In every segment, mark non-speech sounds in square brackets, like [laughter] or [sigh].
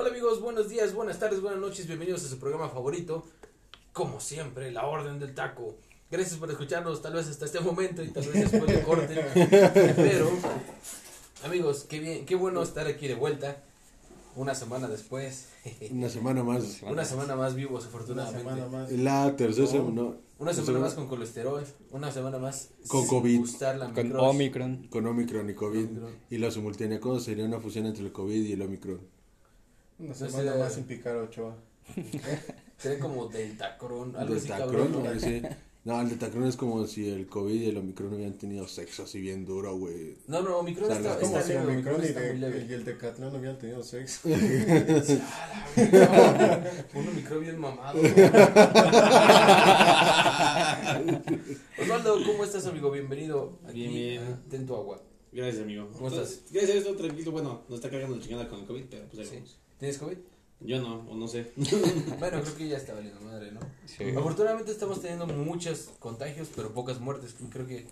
Hola amigos, buenos días, buenas tardes, buenas noches, bienvenidos a su programa favorito. Como siempre, la orden del taco. Gracias por escucharnos, tal vez hasta este momento y tal vez después de corte. [laughs] Pero, amigos, qué bien, qué bueno estar aquí de vuelta. Una semana después. [laughs] Una semana más. Una semana más vivos, Una afortunadamente. semana más. La tercera semana. no, Una semana más con colesterol, una semana más Con sin COVID. gustar la Con micros. Omicron. Con Omicron y COVID. Omicron. Y la simultánea cosa sería una fusión entre el COVID y el Omicron. Una No semana sé. más sin picar Ochoa. [laughs] Sería como Deltacron, algo así Deltacron, cabrón. ¿no? ¿no? Sí. No, el Deltacron es como si el COVID y el Omicron hubieran tenido sexo así bien duro, güey. No, no, Omicron O sea, está, es Como está si leve, Omicron y, está muy de- leve. y el Decatlón no hubieran tenido sexo. [laughs] [laughs] Un Omicron bien mamado. Osvaldo, ¿cómo estás, amigo? Bienvenido. Aquí Bien, bien. Ten tu agua. Gracias, amigo. ¿Cómo estás? Gracias a esto, tranquilo. Bueno, no está cargando la chingada con el COVID, pero pues ahí Sí. vamos. ¿Tienes COVID? Yo no, o no sé. [laughs] Bueno, creo que ya está valiendo madre, ¿no? Sí. Afortunadamente estamos teniendo muchos contagios, pero pocas muertes. Creo que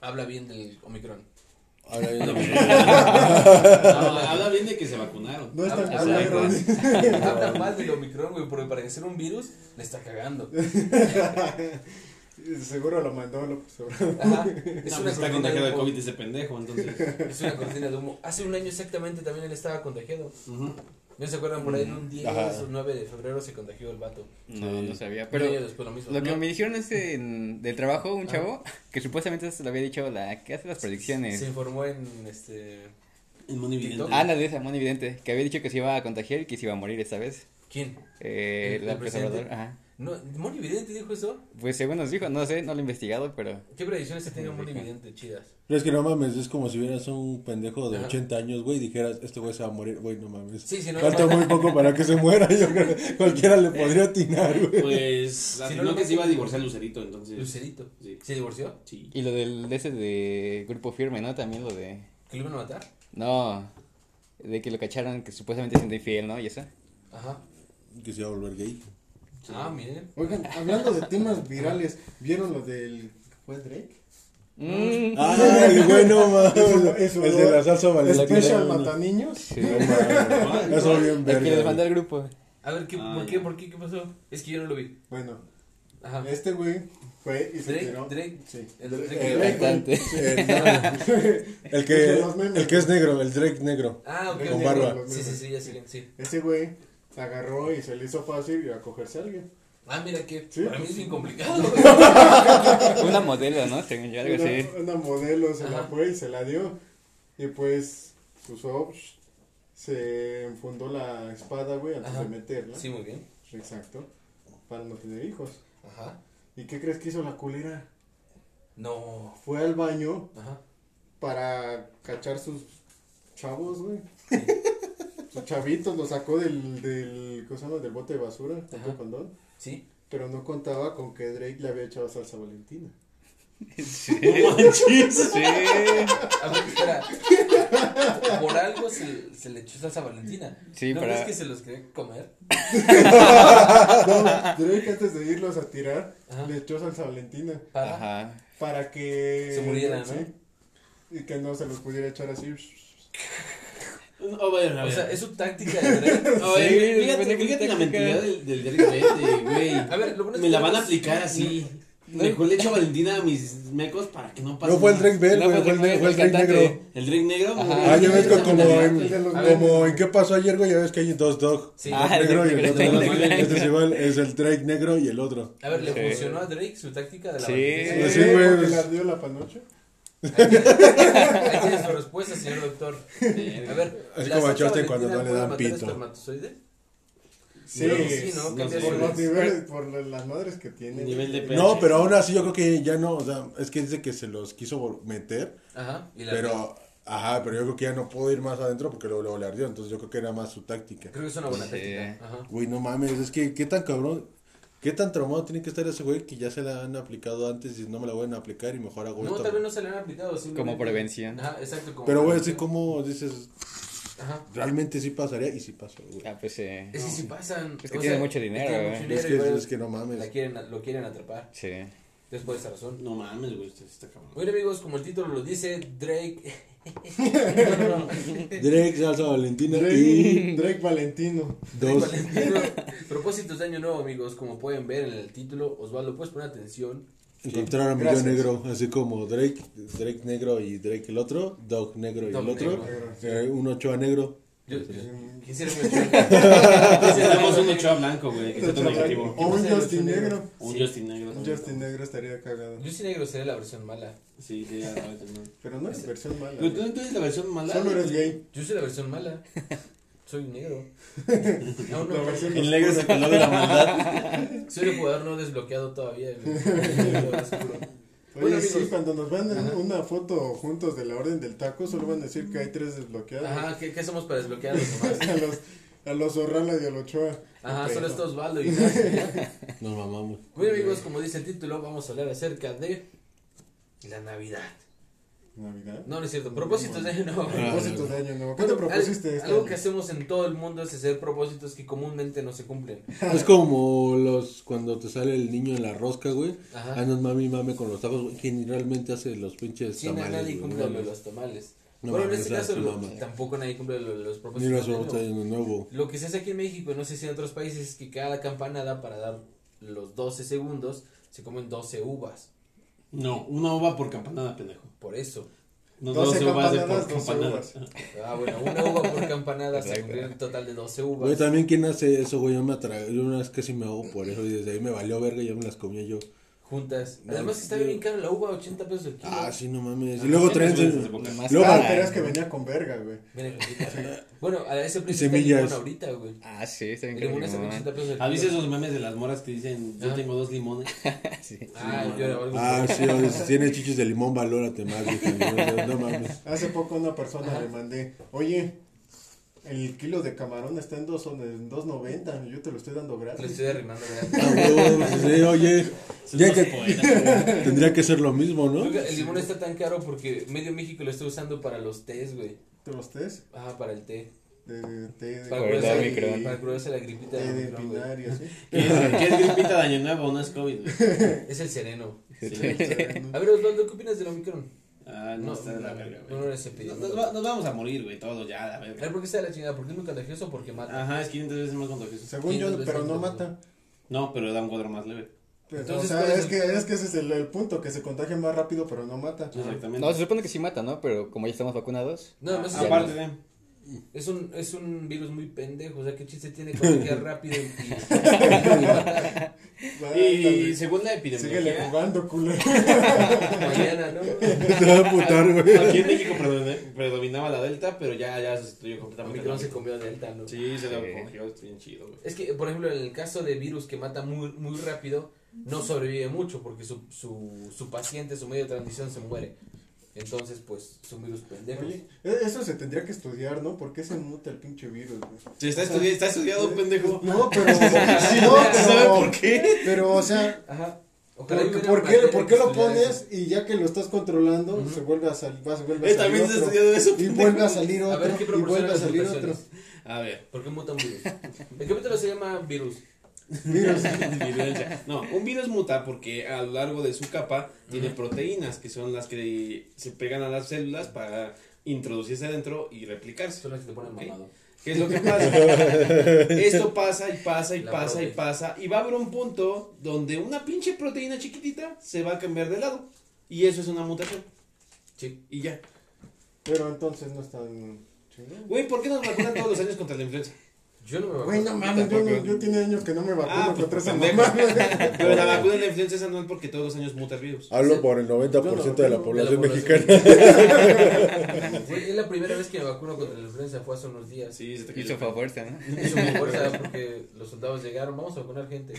habla bien del Omicron. Viene- [laughs] No, habla bien de que se vacunaron. No es tan Habla, habla- habla mal del Omicron, güey, porque para que sea un virus le está cagando. [laughs] Seguro lo mandó López Obrador. Ajá. No, Es pues una está contagiado de. COVID ese pendejo, entonces. Es una cortina de humo. Hace un año exactamente también él estaba contagiado. Ujú. ¿No se acuerdan? Por ahí en un 10 Ajá. o 9 de febrero se contagió el vato. No, no sabía. Pero después lo mismo. lo que ¿no? me dijeron es en, del trabajo un Ah. chavo que supuestamente se lo había dicho la que hace las predicciones. Se informó en este. En Monividente. Ah, la de esa, muy evidente, que había dicho que se iba a contagiar y que se iba a morir esta vez. ¿Quién? Eh, ¿El- la el presidente? Obrador, ajá. No, ¿Moni Vidente dijo eso? Pues según nos dijo, no sé, no lo he investigado, pero ¿Qué predicciones se tiene Sí, Moni. Vidente chidas? Pero es que no mames, es como si hubieras un pendejo de Ajá. 80 años, güey, y dijeras, este güey se va a morir, güey, no mames. Sí, si no. Falta muy poco para que se muera, yo creo que cualquiera le podría atinar, güey. Pues, Si no que se iba a divorciar Lucerito, entonces. Lucerito. Sí. ¿Se divorció? Sí. y lo del de ese de grupo firme, ¿no? También lo de ¿Que lo iban a matar? no, de que lo cacharon que supuestamente siendo infiel, ¿no? Y eso. Ajá. Que se iba a volver gay. Ah, miren. Oigan, hablando de temas virales, ¿vieron lo del. ¿Fue Drake? Mm. Ay, güey, no [laughs] mames. Eso- eso el de la salsa valentina. Special Mataniños. Sí. Eso bien El que verga. les mandó al grupo. A ver, ¿qué, Ah, ¿por ya. qué? ¿Por qué? ¿Qué pasó? Es que yo no lo vi. Bueno, Ajá. este güey fue y se Drake, tiró. Drake. Sí. El. El cantante. No, [laughs] el De que el que es negro, el Drake negro. Ah, ok. Con barba. Sí, sí, sí, ya siguen, sí. Ese güey agarró y se le hizo fácil ir a cogerse a alguien. Ah, mira que Sí. para mí es bien complicado. [laughs] Una modelo, ¿no? Según yo, algo una, así. una modelo se la fue y se la dio. Y pues usó, se enfundó la espada, güey, antes Ajá. de meterla. Sí, muy bien. Exacto. Para no tener hijos. Ajá. ¿Y qué crees que hizo la culera? No. Fue al baño Ajá. para cachar sus chavos, güey. Chavitos, los sacó del, del, ¿cómo se llama? Del bote de basura, junto Ajá. con Don. Sí. Pero no contaba con que Drake le había echado salsa valentina. [laughs] Sí. [laughs] No manches. Sí. [laughs] A ver, espera. Por algo se, se le echó salsa valentina. Sí, ¿No para- crees que se los quería comer? No, Drake antes de irlos a tirar, Ajá. le echó salsa valentina. Para. Ajá. Para que... Se murieran, ¿no? sí, y que no se los pudiera echar así. Oh, bueno, O sea, es su táctica de Drake. [laughs] Oye, Sí, fíjate, fíjate la mentalidad del, del Vete, güey. A ver, lo bueno es Me la van a aplicar así. No. Mejor le echo Valentina a mis mecos para que no pase. No fue el. Drake Bell, No, güey, fue el, el el Drake negro. El Drake negro. Ajá. Ah, ya ves como en, como en qué pasó ayer, güey, ya ves que hay dos dog. Sí. Ah, el negro y el otro. Drake ¿no? negro. Este es igual, es el Drake negro y el otro. A ver, ¿le funcionó a Drake su táctica de la Sí. Sí, güey, pues- le ardió la panoche. Ahí tiene su respuesta, señor doctor. A ver, Así ¿la como a Chorten cuando no le dan pito. Sí, sí, ¿no? no sé. por los niveles, por las madres que tiene. Nivel de. No, pero aún así yo creo que ya no, o sea, es que dice que se los quiso meter, Ajá. Y la pero, ajá, pero yo creo que ya no pudo ir más adentro porque luego, luego le ardió, entonces yo creo que era más su táctica. Creo que es una buena Sí. táctica. Ajá. Güey, no mames, es que qué tan cabrón, qué tan traumado tiene que estar ese güey que ya se la han aplicado antes y no me la vuelven a aplicar y mejor hago No, esto. tal vez no se le han aplicado. simplemente- Como prevención. Ajá, exacto. Como Pero güey, así como dices, Ajá. realmente sí pasaría y sí pasó, güey. Ah, pues eh, Es que si pasan. Es que o tiene sea, mucho dinero, eh. mucho Es que, es que no mames. la quieren, lo quieren atrapar. sí. Es por esa razón. No mames, güey, este está cabrón. Bueno amigos, como el título lo dice, Drake... no, no, no. Drake, Salsa Valentina Drake, y Drake Valentino. dos. Valentino. Propósitos de año nuevo amigos, como pueden ver en el título, Osvaldo, puedes poner atención. Encontrar a mi yo Gracias. negro, así como Drake, Drake negro y Drake el otro, Dog negro y Dog el otro, negro. eh, un Ochoa negro. Yo, [laughs] quisiera un Ochoa blanco, güey, que está todo negativo. O un Justin Justin Negro. Un. Justin negro. Un. Justin Negro estaría cagado. Sí negro sería la versión mala. Sí, sí, ya, ya, ya, no. Pero no es versión mala. Pero tú, tú eres la versión mala. Solo eres gay. Yo soy la versión mala. Soy negro. [laughs] No, no, La versión El negro es el color de la maldad. soy el jugador no desbloqueado todavía. güey. [laughs] Oye, Bueno, sí, cuando nos van Ajá. una foto juntos de la orden del taco, solo van a decir que hay tres desbloqueados. Ajá, ¿qué, qué hacemos para desbloquearlos [laughs] nomás? a los, a los Orrala y a los Ochoa. Ajá, Ok, solo [laughs] no. está Osvaldo y. Nos mamamos. Bueno amigos, como dice el título, vamos a hablar acerca de la Navidad. ¿Navidad? No, no es cierto, propósitos de año nuevo. Ah, Propósitos de año nuevo. ¿Qué te Bueno, propusiste al- este Algo año? que hacemos en todo el mundo es hacer propósitos que comúnmente no se cumplen. [laughs] Es como los cuando te sale el niño en la rosca, güey. Ajá. Andas mami mame con los tacos, güey. ¿Quién realmente hace los pinches Sí, tamales? nadie güey? cumple los tamales. No bueno, en este caso lo- tampoco nadie cumple lo- los Ni propósitos los de año nuevo. Lo que se hace aquí en México, y no sé si en otros países, es que cada campanada para dar los 12 segundos se comen 12 uvas. No, una uva por campanada, pendejo. Por eso. No, 12 12 uvas de campanadas, por 12 campanada. uvas. Ah, bueno, una uva por campanada se cumplió un total de 12 Güey, uvas. también quién hace eso, güey. Yo me atra... yo una vez casi me hago por eso y desde ahí me valió verga y ya me las comía yo. Juntas. No, Además está bien caro la uva, 80 pesos el kilo. Ah, sí, no mames. Y luego traen. Luego- pero es que venía con verga, güey. [laughs] Bueno, a ese precio está el limón ahorita, güey. Ah, sí, está bien limón con cabrón. 80 pesos el ¿Has visto kilo. esos memes de las moras que dicen, yo Ah. tengo dos limones? [laughs] Sí. Ah, yo Ah, sí, si tiene chichis de limón, valórate más. [laughs] No, mames. Hace poco una persona le mandé, oye, el kilo de camarón está en dos- en 2.90, yo te lo estoy dando Le gratis. estoy arrimando, Ah, ¿verdad? huevo, pues, sí, oye, [laughs] ya que [laughs] tendría que ser lo mismo, ¿no? Oiga, el limón está tan caro porque medio México lo está usando para los tés, güey. ¿Te los tés? Ajá, para el té. De, de, té de Para el curarse, para curarse la gripita té de y así. ¿Qué es, qué es gripita de año nuevo? No es COVID, güey. [laughs] Es el sereno. Sí. A ver, Osvaldo, ¿qué opinas del Omicron? Ah, no, está de la verga, No, no güey. eres Nos, epidemiólogo. nos va- nos vamos a morir, güey, todos ya, la A ver, verga. ¿por qué está de la chingada? ¿Por qué es muy contagioso o porque mata? Ajá, es 500 veces más contagioso. Según yo, pero no mata. No, pero da un cuadro más leve. Pues, Entonces, o ¿cuál sea, es que, es que ese es el, el punto, que se contagia más rápido, pero no mata. Exactamente. No, se supone que sí mata, ¿no? Pero como ya estamos vacunados. No, no sé si Aparte de... es un, es un virus muy pendejo. O sea, ¿qué chiste tiene [laughs] contagiar rápido y, [laughs] y según la Síguele epidemiología, jugando, culero. [laughs] mañana, ¿no? Te va a putar, güey. aquí en México predomina- predominaba la delta, pero ya, ya sustituyó completamente. Omicron se comió a Delta, ¿no? Sí, se lo cogió, está bien chido, güey. Es que, por ejemplo, en el caso de virus que mata muy, muy rápido, no sobrevive mucho porque su, su, su paciente, su medio de transmisión se muere. Entonces, pues, son virus pendejos. Oye, e- eso se tendría que estudiar, ¿no? ¿Por qué se muta el pinche virus, güey? Sí, está, O sea, estudi- está estudiado, pendejo. No, pero. [laughs] no, ¿Sabe pero, por qué? pero, o sea, Ajá. ¿por, Ojalá por qué, por lo pones eso. y ya que lo estás controlando, se vuelve a salir, vas, vuelve a Él salir también otro, eso, y vuelve a salir A otro, ver, ¿qué y vuelve a salir otro. A ver, ¿Por qué muta un virus? El capítulo se llama virus. Virus. [laughs] virulencia. No, un virus muta porque a lo largo de su capa tiene proteínas que son las que se pegan a las células para introducirse adentro y replicarse. Son las que te ponen Ok. mamado. ¿Qué es lo que pasa? [laughs] Esto pasa y pasa y La pasa y pasa y va a haber un punto donde una pinche proteína chiquitita se va a cambiar de lado y eso es una mutación Sí. y ya. Pero entonces no están. Güey, ¿por qué nos vacunan todos los años contra la influenza? Yo no me Güey, no mames, yo, no- yo tiene años que no me vacuno Ah, pues, contra esa pendejo. mamá. Pero la vacuna de la influenza es anual porque todos los años muta el virus. Hablo por el 90% de la de la población población. mexicana. Es la primera vez que me vacuno contra la influenza, fue hace unos días. Sí, se te Hizo pelo. fuerza, ¿no? Hizo fuerza porque los soldados llegaron, vamos a vacunar gente.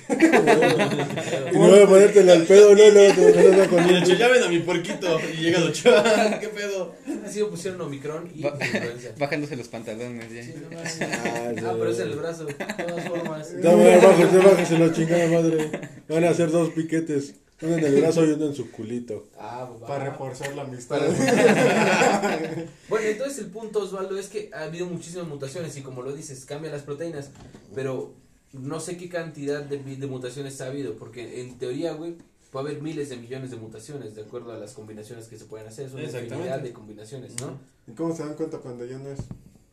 Y no voy a ponértela al pedo, no, no, no, no, no, con Y de hecho, ya ven a mi puerquito y llega el Ochoa. ¿Qué pedo? Así me pusieron Omicron y Va- influenza. [laughs] Bajándose los pantalones ya. Sí, no. [laughs] Ah, sí. Ah, pero es el brazo, de todas formas. [laughs] No, bájese, bájese la chingada madre. Van a hacer dos piquetes. Uno en el brazo y uno en su culito. Ah, va. Para reforzar la amistad. Bueno, entonces el punto, Osvaldo, es que ha habido muchísimas mutaciones y como lo dices, cambian las proteínas, pero no sé qué cantidad de, de mutaciones ha habido, porque en teoría, güey, puede haber miles de millones de mutaciones de acuerdo a las combinaciones que se pueden hacer. Es una infinidad de combinaciones, ¿no? ¿Y cómo se dan cuenta cuando ya no es?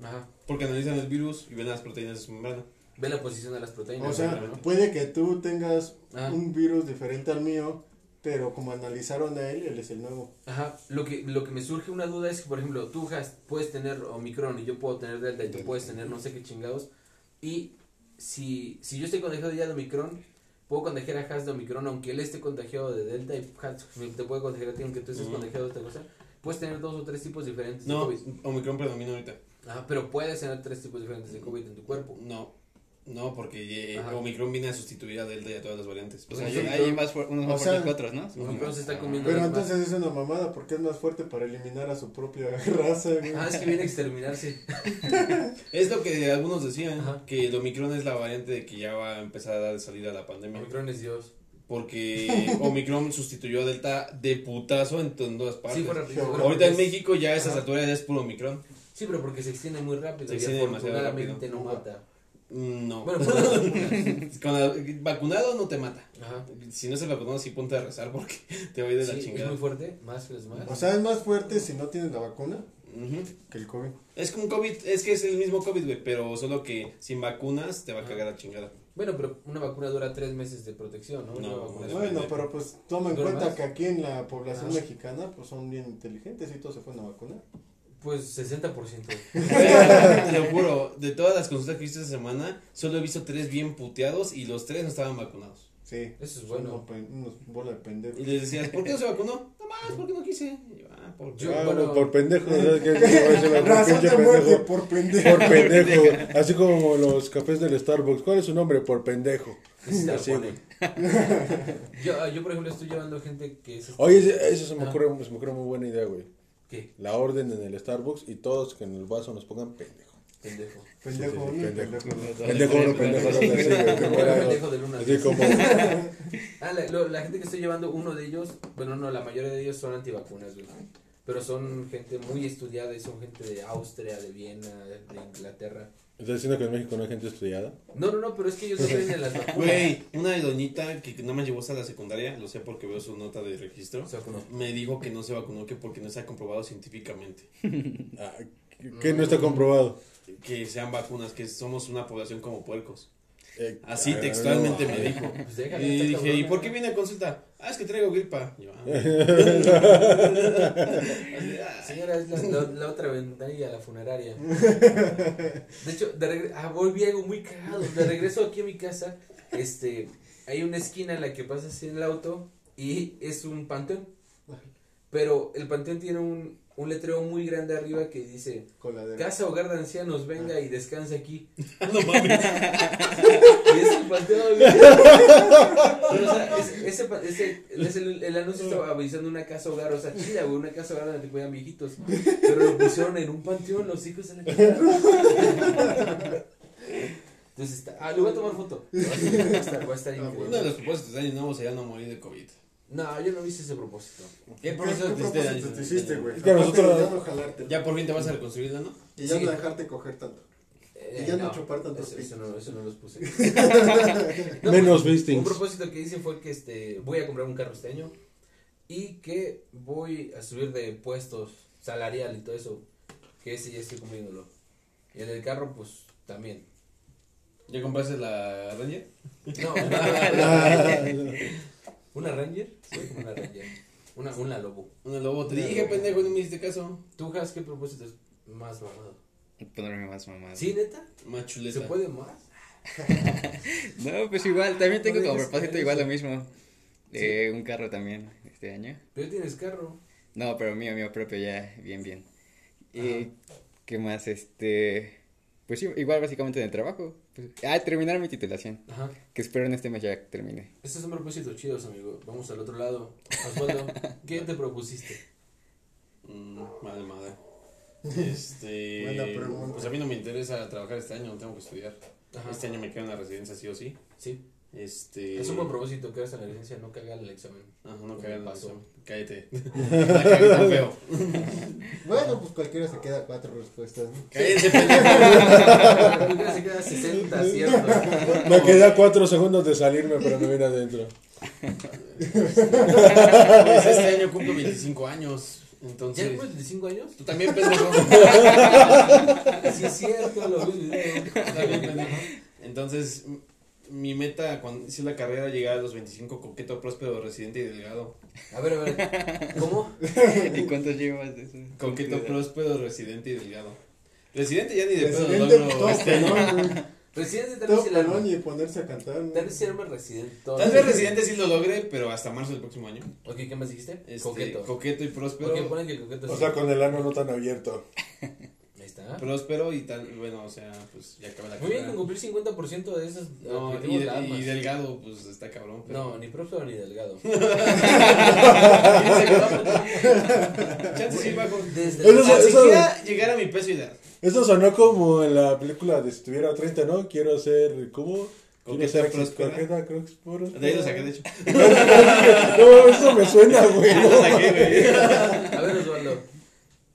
Ajá. Porque analizan el virus y ven las proteínas de su membrana. Ve la posición de las proteínas. O sea, ¿no? puede que tú tengas Ah. un virus diferente al mío, pero como analizaron a él, él es el nuevo. Ajá, lo que, lo que me surge una duda es que, por ejemplo, tú Has, puedes tener Omicron y yo puedo tener Delta y tú puedes tener no sé qué chingados. Y si, si yo estoy contagiado ya de Omicron, puedo contagiar a Has de Omicron aunque él esté contagiado de Delta y Has te puede contagiar a ti aunque tú estés Ujú. contagiado de otra cosa. Puedes tener dos o tres tipos diferentes No, de COVID. Omicron predomina ahorita. Ajá, pero puedes tener tres tipos diferentes de COVID en tu cuerpo. No, no, porque eh, Ajá. Omicron viene a sustituir a Delta y a todas las variantes. O sea, Sí, hay más unos o más sea, fuertes que otros, ¿no? Omicron se está comiendo Pero las más- entonces es una mamada porque es más fuerte para eliminar a su propia [laughs] raza. güey. Ah, es que viene a exterminarse. [laughs] Es lo que algunos decían, Ajá. que el Omicron es la variante de que ya va a empezar a dar salida a la pandemia. Omicron es Dios. Porque [laughs] Omicron sustituyó a Delta de putazo en todas partes. Sí, fue rápido. Ahorita en México ya a esas alturas es puro Omicron. Sí, pero porque se extiende muy rápido Se y extiende demasiado afortunadamente rápido. no mata. No. Bueno, vacunas. [laughs] Con la- vacunado no te mata. Ajá. Si no estás vacunado, sí ponte a rezar porque [laughs] te va a ir de la Sí, es chingada. muy fuerte, más que los más. O sea, es más fuerte si no tienes la vacuna que el COVID. Es como COVID, es que es el mismo COVID, güey, pero solo que sin vacunas te va a cagar la chingada. bueno, pero una vacuna dura tres meses de protección, ¿no? Una No, vacuna es es- Bueno, pero pues toma en ¿Dura cuenta más? que aquí en la población Ah. mexicana pues son bien inteligentes y todos se fueron a vacunar. Pues 60%. [laughs] [laughs] Te juro, de todas las consultas que hice esta semana, solo he visto tres bien puteados y los tres no estaban vacunados. Sí. Eso es bueno. unos pen- Unos bola de pendejos. Y les decías, ¿por qué no se vacunó? No más, porque no quise. Y yo, ah, por Yo- Ah, bueno. por pendejo, ¿sabes qué? Por pendejo. Por pendejo. [laughs] Así como los cafés del Starbucks. ¿Cuál es su nombre? Por pendejo. Así, pone. yo, yo, por ejemplo, estoy llevando gente que es... Oye, eso se me ocurre, se me ocurre muy buena idea, güey. ¿Qué? La orden en el Starbucks y todos que en el vaso nos pongan pendejo. Pendejo. Pendejo uno pendejo. pendejo uno, pendejo uno al Así como. [laughs] Ah, la, lo- la gente que estoy llevando, uno de ellos, bueno, no, la mayoría de ellos son antivacunas, güey. Pero son gente muy estudiada y son gente de Austria, de Viena, de Inglaterra. ¿Estás diciendo que en México no hay gente estudiada? No, no, no, pero es que ellos creen en las [laughs] vacunas. Güey, una doñita que no me llevó hasta la secundaria, lo sé porque veo su nota de registro, Se vacunó. me dijo que no se vacunó que porque no está comprobado científicamente. Ah, ¿Qué no está comprobado? Que sean vacunas, que somos una población como puercos. Eh, Así textualmente no. me dijo. [laughs] Pues Y dije. ¿y por qué viene a consulta? Ah, es que traigo gripa. Y yo, ah. [laughs] Señora, es la, la- la otra ventanilla, la funeraria. De hecho, de regre- ah, volví algo muy cagado. De regreso aquí a mi casa, este, hay una esquina en la que pasa así el auto y es un panteón. Pero el panteón tiene un, un letrero muy grande arriba que dice, Coladera. Casa Hogar de Ancianos, venga y descansa aquí. [laughs] [laughs] No mames. Y es el panteón. Pero, o sea, es- ese, pa- ese, es el, el anuncio estaba avisando una casa hogar, o sea, chida, güey, una casa hogar donde te cuidan viejitos. Pero lo pusieron en un panteón, los hijos de la chingada. Entonces está, ah, le voy a tomar foto. Va a estar, va a estar, va a estar Uno de los propósitos de año nuevo sería no morir de COVID. No, yo no hice ese propósito. ¿Qué ¿Qué propósito te hiciste de propósito año? te hiciste, güey? Es que Aparte nosotros- de ya no jalarte. Ya por fin te vas a reconstruirla, ¿no? Y ya Sí. no dejarte coger tanto. Eh, Y ya no chupar tantos eso, eso no, eso no los puse. [laughs] Menos pues, fistings. Un propósito que hice fue que este voy a comprar un carro este año y que voy a subir de puestos salarial y todo eso. Que ese ya estoy cumpliéndolo. Y el del carro, pues también. ¿Ya compraste la Ranger? No, [laughs] [laughs] una Ranger. Sí, una Ranger. Una, una Lobo. Una lobo. Te Una dije, lobo. pendejo, no me hiciste caso. ¿Tú, Has, qué propósito es más mamado? Ponerme más mamado. ¿Sí, neta? Más ¿Se chuleta. puede más? [laughs] No, pues igual, también tengo como propósito igual lo mismo. Eh, un carro también este año. Pero tienes carro. No, pero mío, mío propio ya, bien, bien. Ajá. Y, ¿qué más? Este, pues sí, igual básicamente en el trabajo. Pues, ah, terminar mi titulación, Ajá. que espero en este mes ya termine. Estos son propósitos chidos, amigo. Vamos al otro lado. Osvaldo, [laughs] ¿qué te propusiste? Mm, madre, madre. [laughs] Este. Buena pregunta. Pues a mí no me interesa trabajar este año, no tengo que estudiar. Ajá. Este año me quedo en la residencia sí o sí. Sí. Este. Es un buen propósito que en la licencia, no cagar el examen. Ajá, no cagar el Paso. paso. Cállate. La cagué tan feo. Bueno, pues cualquiera se queda cuatro respuestas, ¿no? Cállense. [laughs] Primero se queda 60, ¿cierto? Me quedé a cuatro segundos de salirme, pero me vine adentro. Pues este año cumplo 25 años. ¿Ya Entonces. cumples 25 años? Tú también, pendejo. [laughs] Sí, es cierto, lo vi también, pendejo. Entonces, mi meta cuando hice la carrera era llegar a los 25 coqueto, próspero, residente y delgado. A ver, a ver. [laughs] ¿Cómo? ¿Y cuántos llevas de eso? Coqueto, próspero, residente y delgado. Residente ya ni de pedo Residente, logro. este güey. Residente tal vez arma. pelón y ponerse a cantar, ¿no? Tal vez arma residente. Tal vez residente sí lo logre, pero hasta marzo del próximo año. Ok, ¿qué más dijiste? Este, coqueto. Coqueto y próspero. Ok, ponen que el coqueto O sí. sea, con el ano no tan abierto. [laughs] Ahí está. Próspero y tal, bueno, o sea, pues ya acaba la Muy bien, con cumplir 50% de esos No, y, objetivos de- y delgado, pues está cabrón. Pero... No, ni próspero ni delgado. [laughs] Chance sí bajo. Desde Eso es- eso- siquiera llegar a mi peso ideal. Eso sonó como en la película de si tuviera 30, ¿no? Quiero ser, ¿cómo? Quiero ser próspera. De ahí lo saqué, de hecho. [laughs] No, eso me suena, güey. [laughs] A ver, Osvaldo.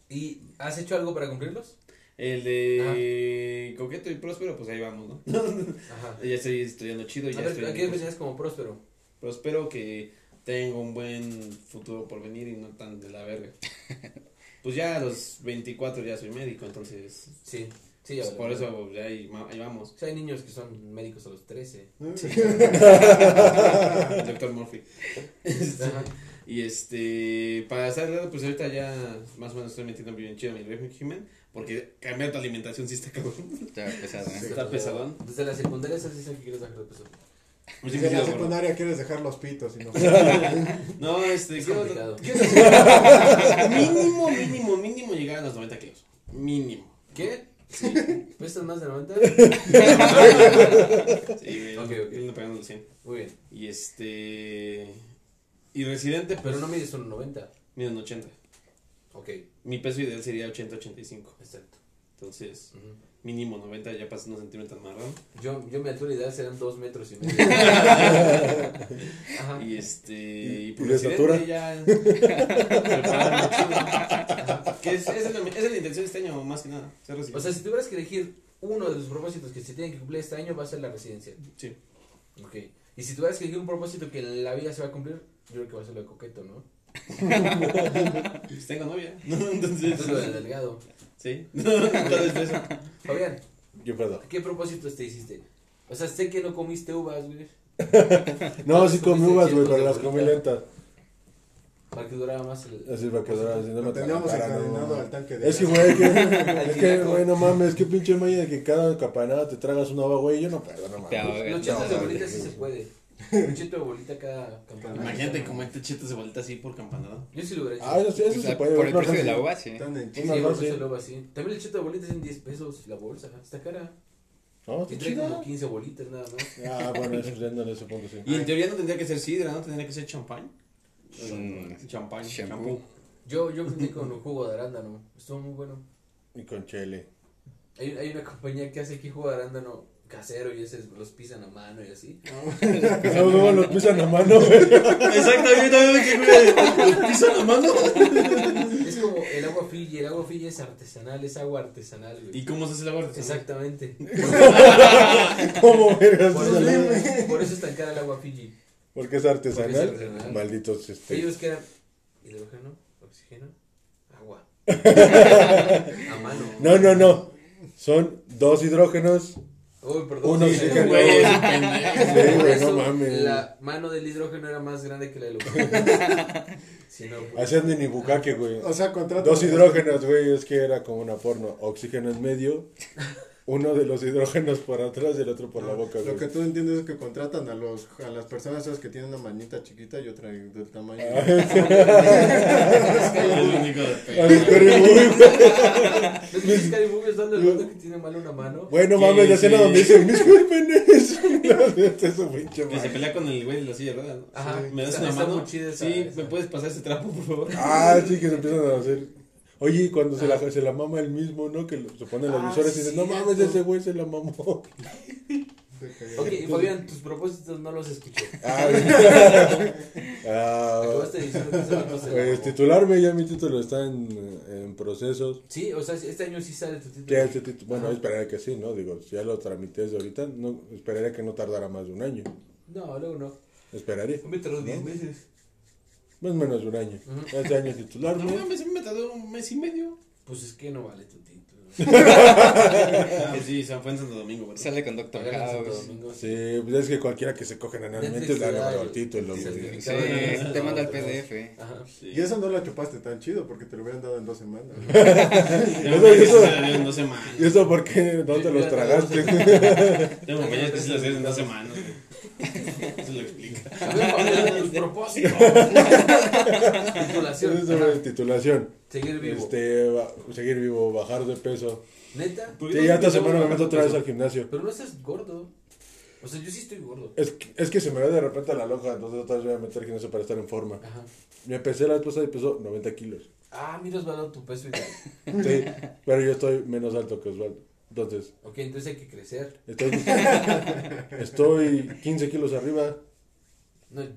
¿Y has hecho algo para cumplirlos? El de coqueto y próspero, pues ahí vamos, ¿no? [laughs] Ajá. Ya estoy estudiando chido y ya ver, estoy. ¿a qué venías como próspero? Próspero que tengo un buen futuro por venir y no tan de la verga. [laughs] Pues ya a los 24 ya soy médico, entonces. Sí, sí, pues, por eso ya ahí, ahí vamos. O sea, hay niños que son médicos a los 13. El [laughs] doctor Murphy. Ajá. Y este, para estar claro, pues ahorita ya más o menos estoy metiendo bien chido mi régimen, porque cambiar tu alimentación sí está cabrón. Está pesado, ¿eh? Está pesadón. Desde la secundaria se dicen que quieres bajar de peso. Pues Desde la secundaria quieres dejar los pitos y no. [laughs] [laughs] No, este, Es quiero, quiero hacer- mínimo, mínimo, mínimo llegar a los 90 kilos. Mínimo. ¿Qué? Sí, ¿Pesas más de 90? [laughs] sí, güey, Ok, ok. pegando los 100. Muy bien. Y este, y residente, Pero pues, no mides un 90. miden 80. Ok, Mi peso ideal sería 80-85. exacto. Entonces, Ujú. mínimo 90, ya pasas unos centímetros más, ¿no? Yo, yo mi altura ideal serán 2 metros y medio. Ajá. [laughs] Y este. ¿Y- Y, por y estatura? ya. [laughs] Que es, esa, es la, esa es la intención de este año, más que nada. Ser residente. O sea, si tuvieras que elegir uno de los propósitos que se tienen que cumplir este año, va a ser la residencia. sí. Ok. Y si tuvieras que elegir un propósito que en la vida se va a cumplir, yo creo que va a ser lo de coqueto, ¿no? [laughs] Pues tengo novia. [laughs] Entonces. Eso es lo del delgado. Sí. [laughs] Vez eso. Fabián, ¿Qué pedo? ¿qué propósitos te hiciste? O sea, sé que no comiste uvas, güey. No, sí comí uvas, güey, pero de las comí bolitas. lentas. Para que durara más el... Así para que durara, si no Lo lo teníamos encadenado no. al tanque de Es que, güey, que, es que, güey, no mames, que pinche malla de que cada capanada te tragas una ova, güey, yo no puedo, no Te mames. ahogas. Los chetos de no, bolita no, sí no. se puede. [laughs] Un cheto de bolita cada campanada. Imagínate cómo este cheto se vuelta así por campanada. Yo sí lo hubiera hecho. Ah, eso, sí, eso O sea, se puede. por el precio de sí. la uva, sí. Sí, sí, por eso sí. luego así. También el cheto de bolitas es en 10 pesos la bolsa, está cara. No, Y trae como chida. 15 bolitas nada más. Ah, bueno, eso ya no le supongo, sí. Y en teoría no tendría que ser sidra, ¿no? Tendría que ser champán. Mm, Champán. Champú. Yo, yo aprendí con un jugo de arándano. Estuvo muy bueno. Y con chile. Hay, hay una compañía que hace aquí jugo de arándano casero y ese los pisan a mano y así. [laughs] No, no, los pisan a mano. Exactamente. ¿Piso la mano? Es como el agua Fiji. El agua Fiji es artesanal, es agua artesanal, güey. ¿Y cómo se hace la guardia? Exactamente. ¿Cómo vergas? Por eso, por eso es tan cara el agua Fiji. Porque es Porque artesanal. es artesanal. Malditos, este. Ellos que eran hidrógeno, oxígeno, agua. [laughs] a mano. No, no, no. Son dos hidrógenos. Uy, perdón. Uno sí, oxígeno. Güey. [laughs] Sí, güey, eso no mames. La mano del hidrógeno era más grande que la del [laughs] no, pues- Hacían de Nibucaque, güey. O sea, contrato. Dos hidrógenos, güey, es que era como una porno. Oxígeno en medio. Uno de los hidrógenos por atrás y el otro por la boca, Lo que tú entiendes es que contratan a los a las personas esas que tienen una manita chiquita y otra del tamaño. Ah. [laughs] [laughs] Es el único de A ver, Scary Movie, güey. ¿No es que Scary Movie es donde el vato que tiene mal una mano? Bueno, Sí, mames, la escena donde dicen, discúlpenes. [laughs] Eso, pinche Que se pelea con el güey de la silla, ¿verdad? Ajá. ¿Me das una mano? sí, esa. ¿me puedes pasar ese trapo, por favor? Ah, sí, que se empiezan a hacer. Oye, cuando se, la, se la mama el mismo, ¿no? Que se ponen los Ah, visores y dicen, no mames, ese güey se la mamó. [laughs] Ok, Fabián, tus propósitos no los escuché. [laughs] Ah, [laughs] ah, Acabaste se pues, titularme, ya mi título está en, en procesos. Sí, o sea, este año sí sale tu título. Ya este título- bueno, esperaría que sí, ¿no? Digo, si ya lo tramité desde ahorita, no, esperaría que no tardara más de un año. No, luego no. Esperaría. Tardó 10 ¿No? meses. Más o menos un año. Ujú. Este año No titularme. mames, me tardó un mes y medio. Pues es que no vale tu título. [laughs] Ah, sí, se fue en Santo Domingo, ¿verdad? Sale con Doctor House. Sí, pues es que cualquiera que se cogen anualmente le te da da el título. güey. certificado. Sí, te manda el PDF. Ajá. Sí. Y eso no lo chupaste tan chido porque te lo hubieran dado en dos semanas. [laughs] Ya Eso- eso- en dos semanas. ¿Y eso por qué? ¿Dónde Sí, los tragaste? [laughs] Tengo compañeros que sí las hacen en dos semanas. [laughs] Eso lo explica. A ver, Fabián, tus propósitos. Titulación. Eso es titulación. Seguir vivo. Este, ba- seguir vivo, bajar de peso. ¿Neta? ¿Por qué Sí, ya esta semana me meto otra vez peso? al gimnasio. Pero no estás gordo. O sea, yo sí estoy gordo. Es, que- es que se me ve de repente la loja, entonces otra vez voy a meter al gimnasio para estar en forma. Ajá. Me empecé la vez pasada y pesó 90 kilos. Ah, mira, Osvaldo, tu peso ideal. [laughs] Sí, pero yo estoy menos alto que Osvaldo. Entonces, Ok, entonces hay que crecer. [laughs] estoy, estoy 15 kilos arriba. No. [laughs]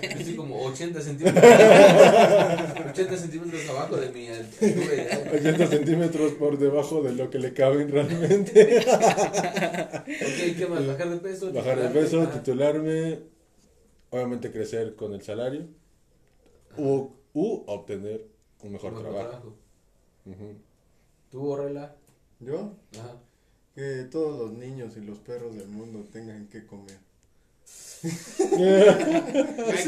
Estoy como 80 centímetros. 80 centímetros abajo de mi altura ideal. 80 centímetros por debajo de lo que le caben realmente. Ok, ¿qué más? Bajar de peso. Bajar de peso, ajá. titularme, obviamente crecer con el salario u, u obtener un mejor Mejor trabajo. Ujú. ¿Tú, Borrela? Yo, Ajá. que todos los niños y los perros del mundo tengan que comer. Ay,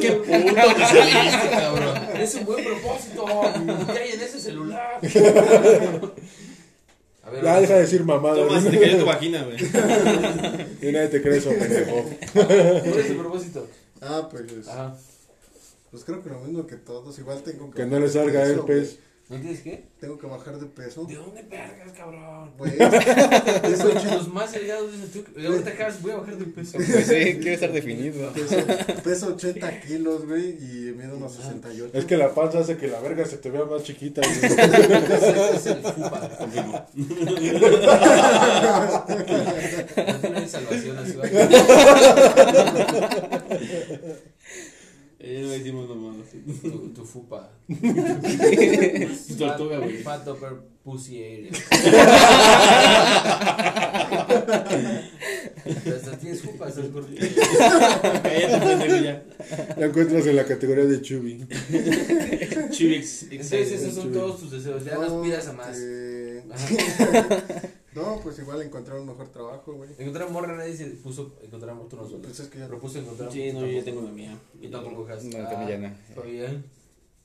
qué puto te saliste, cabrón. Es un buen propósito. ¿Qué hay en ese celular? [laughs] A ver, Ya deja de decir mamada. Toma, se te cayó tu vagina, güey. [laughs] Y nadie te cree eso, pendejo. ¿Cuál es tu propósito? Ah, pues, Ajá. pues creo que lo mismo que todos. Igual tengo que Que no bajar le de salga herpes. ¿No tienes qué? Tengo que bajar de peso. ¿De dónde vergas, cabrón? Pues, [laughs] Eso hecho los más delgados dicen tú. y Ahorita acabas, voy a bajar de peso. Pues sí, quiere estar definido. [laughs] peso, peso 80 kilos, güey, y mido unos 68. Es que la panza hace que la verga se te vea más chiquita. güey. [laughs] Es el fupa. No tiene salvación así. Eh, no hicimos nomás. Tu, tu fupa. Tu tortuga, güey. Fat upper pussy area. Hasta tienes fupa, gordito. Cállate, pendejo, ya. La encuentras en la categoría de chubby. Chivix. Entonces esos son todos tus deseos, ya no aspiras a más. [laughs] Ajá. No, pues igual encontrar un mejor trabajo, güey. Encontrar morra nadie se puso encontrar tú no solo. Pues es que ya Propuso encontrar Sí, no, yo ya tengo la mía. Y tampoco has. No, también ya no. Fabián.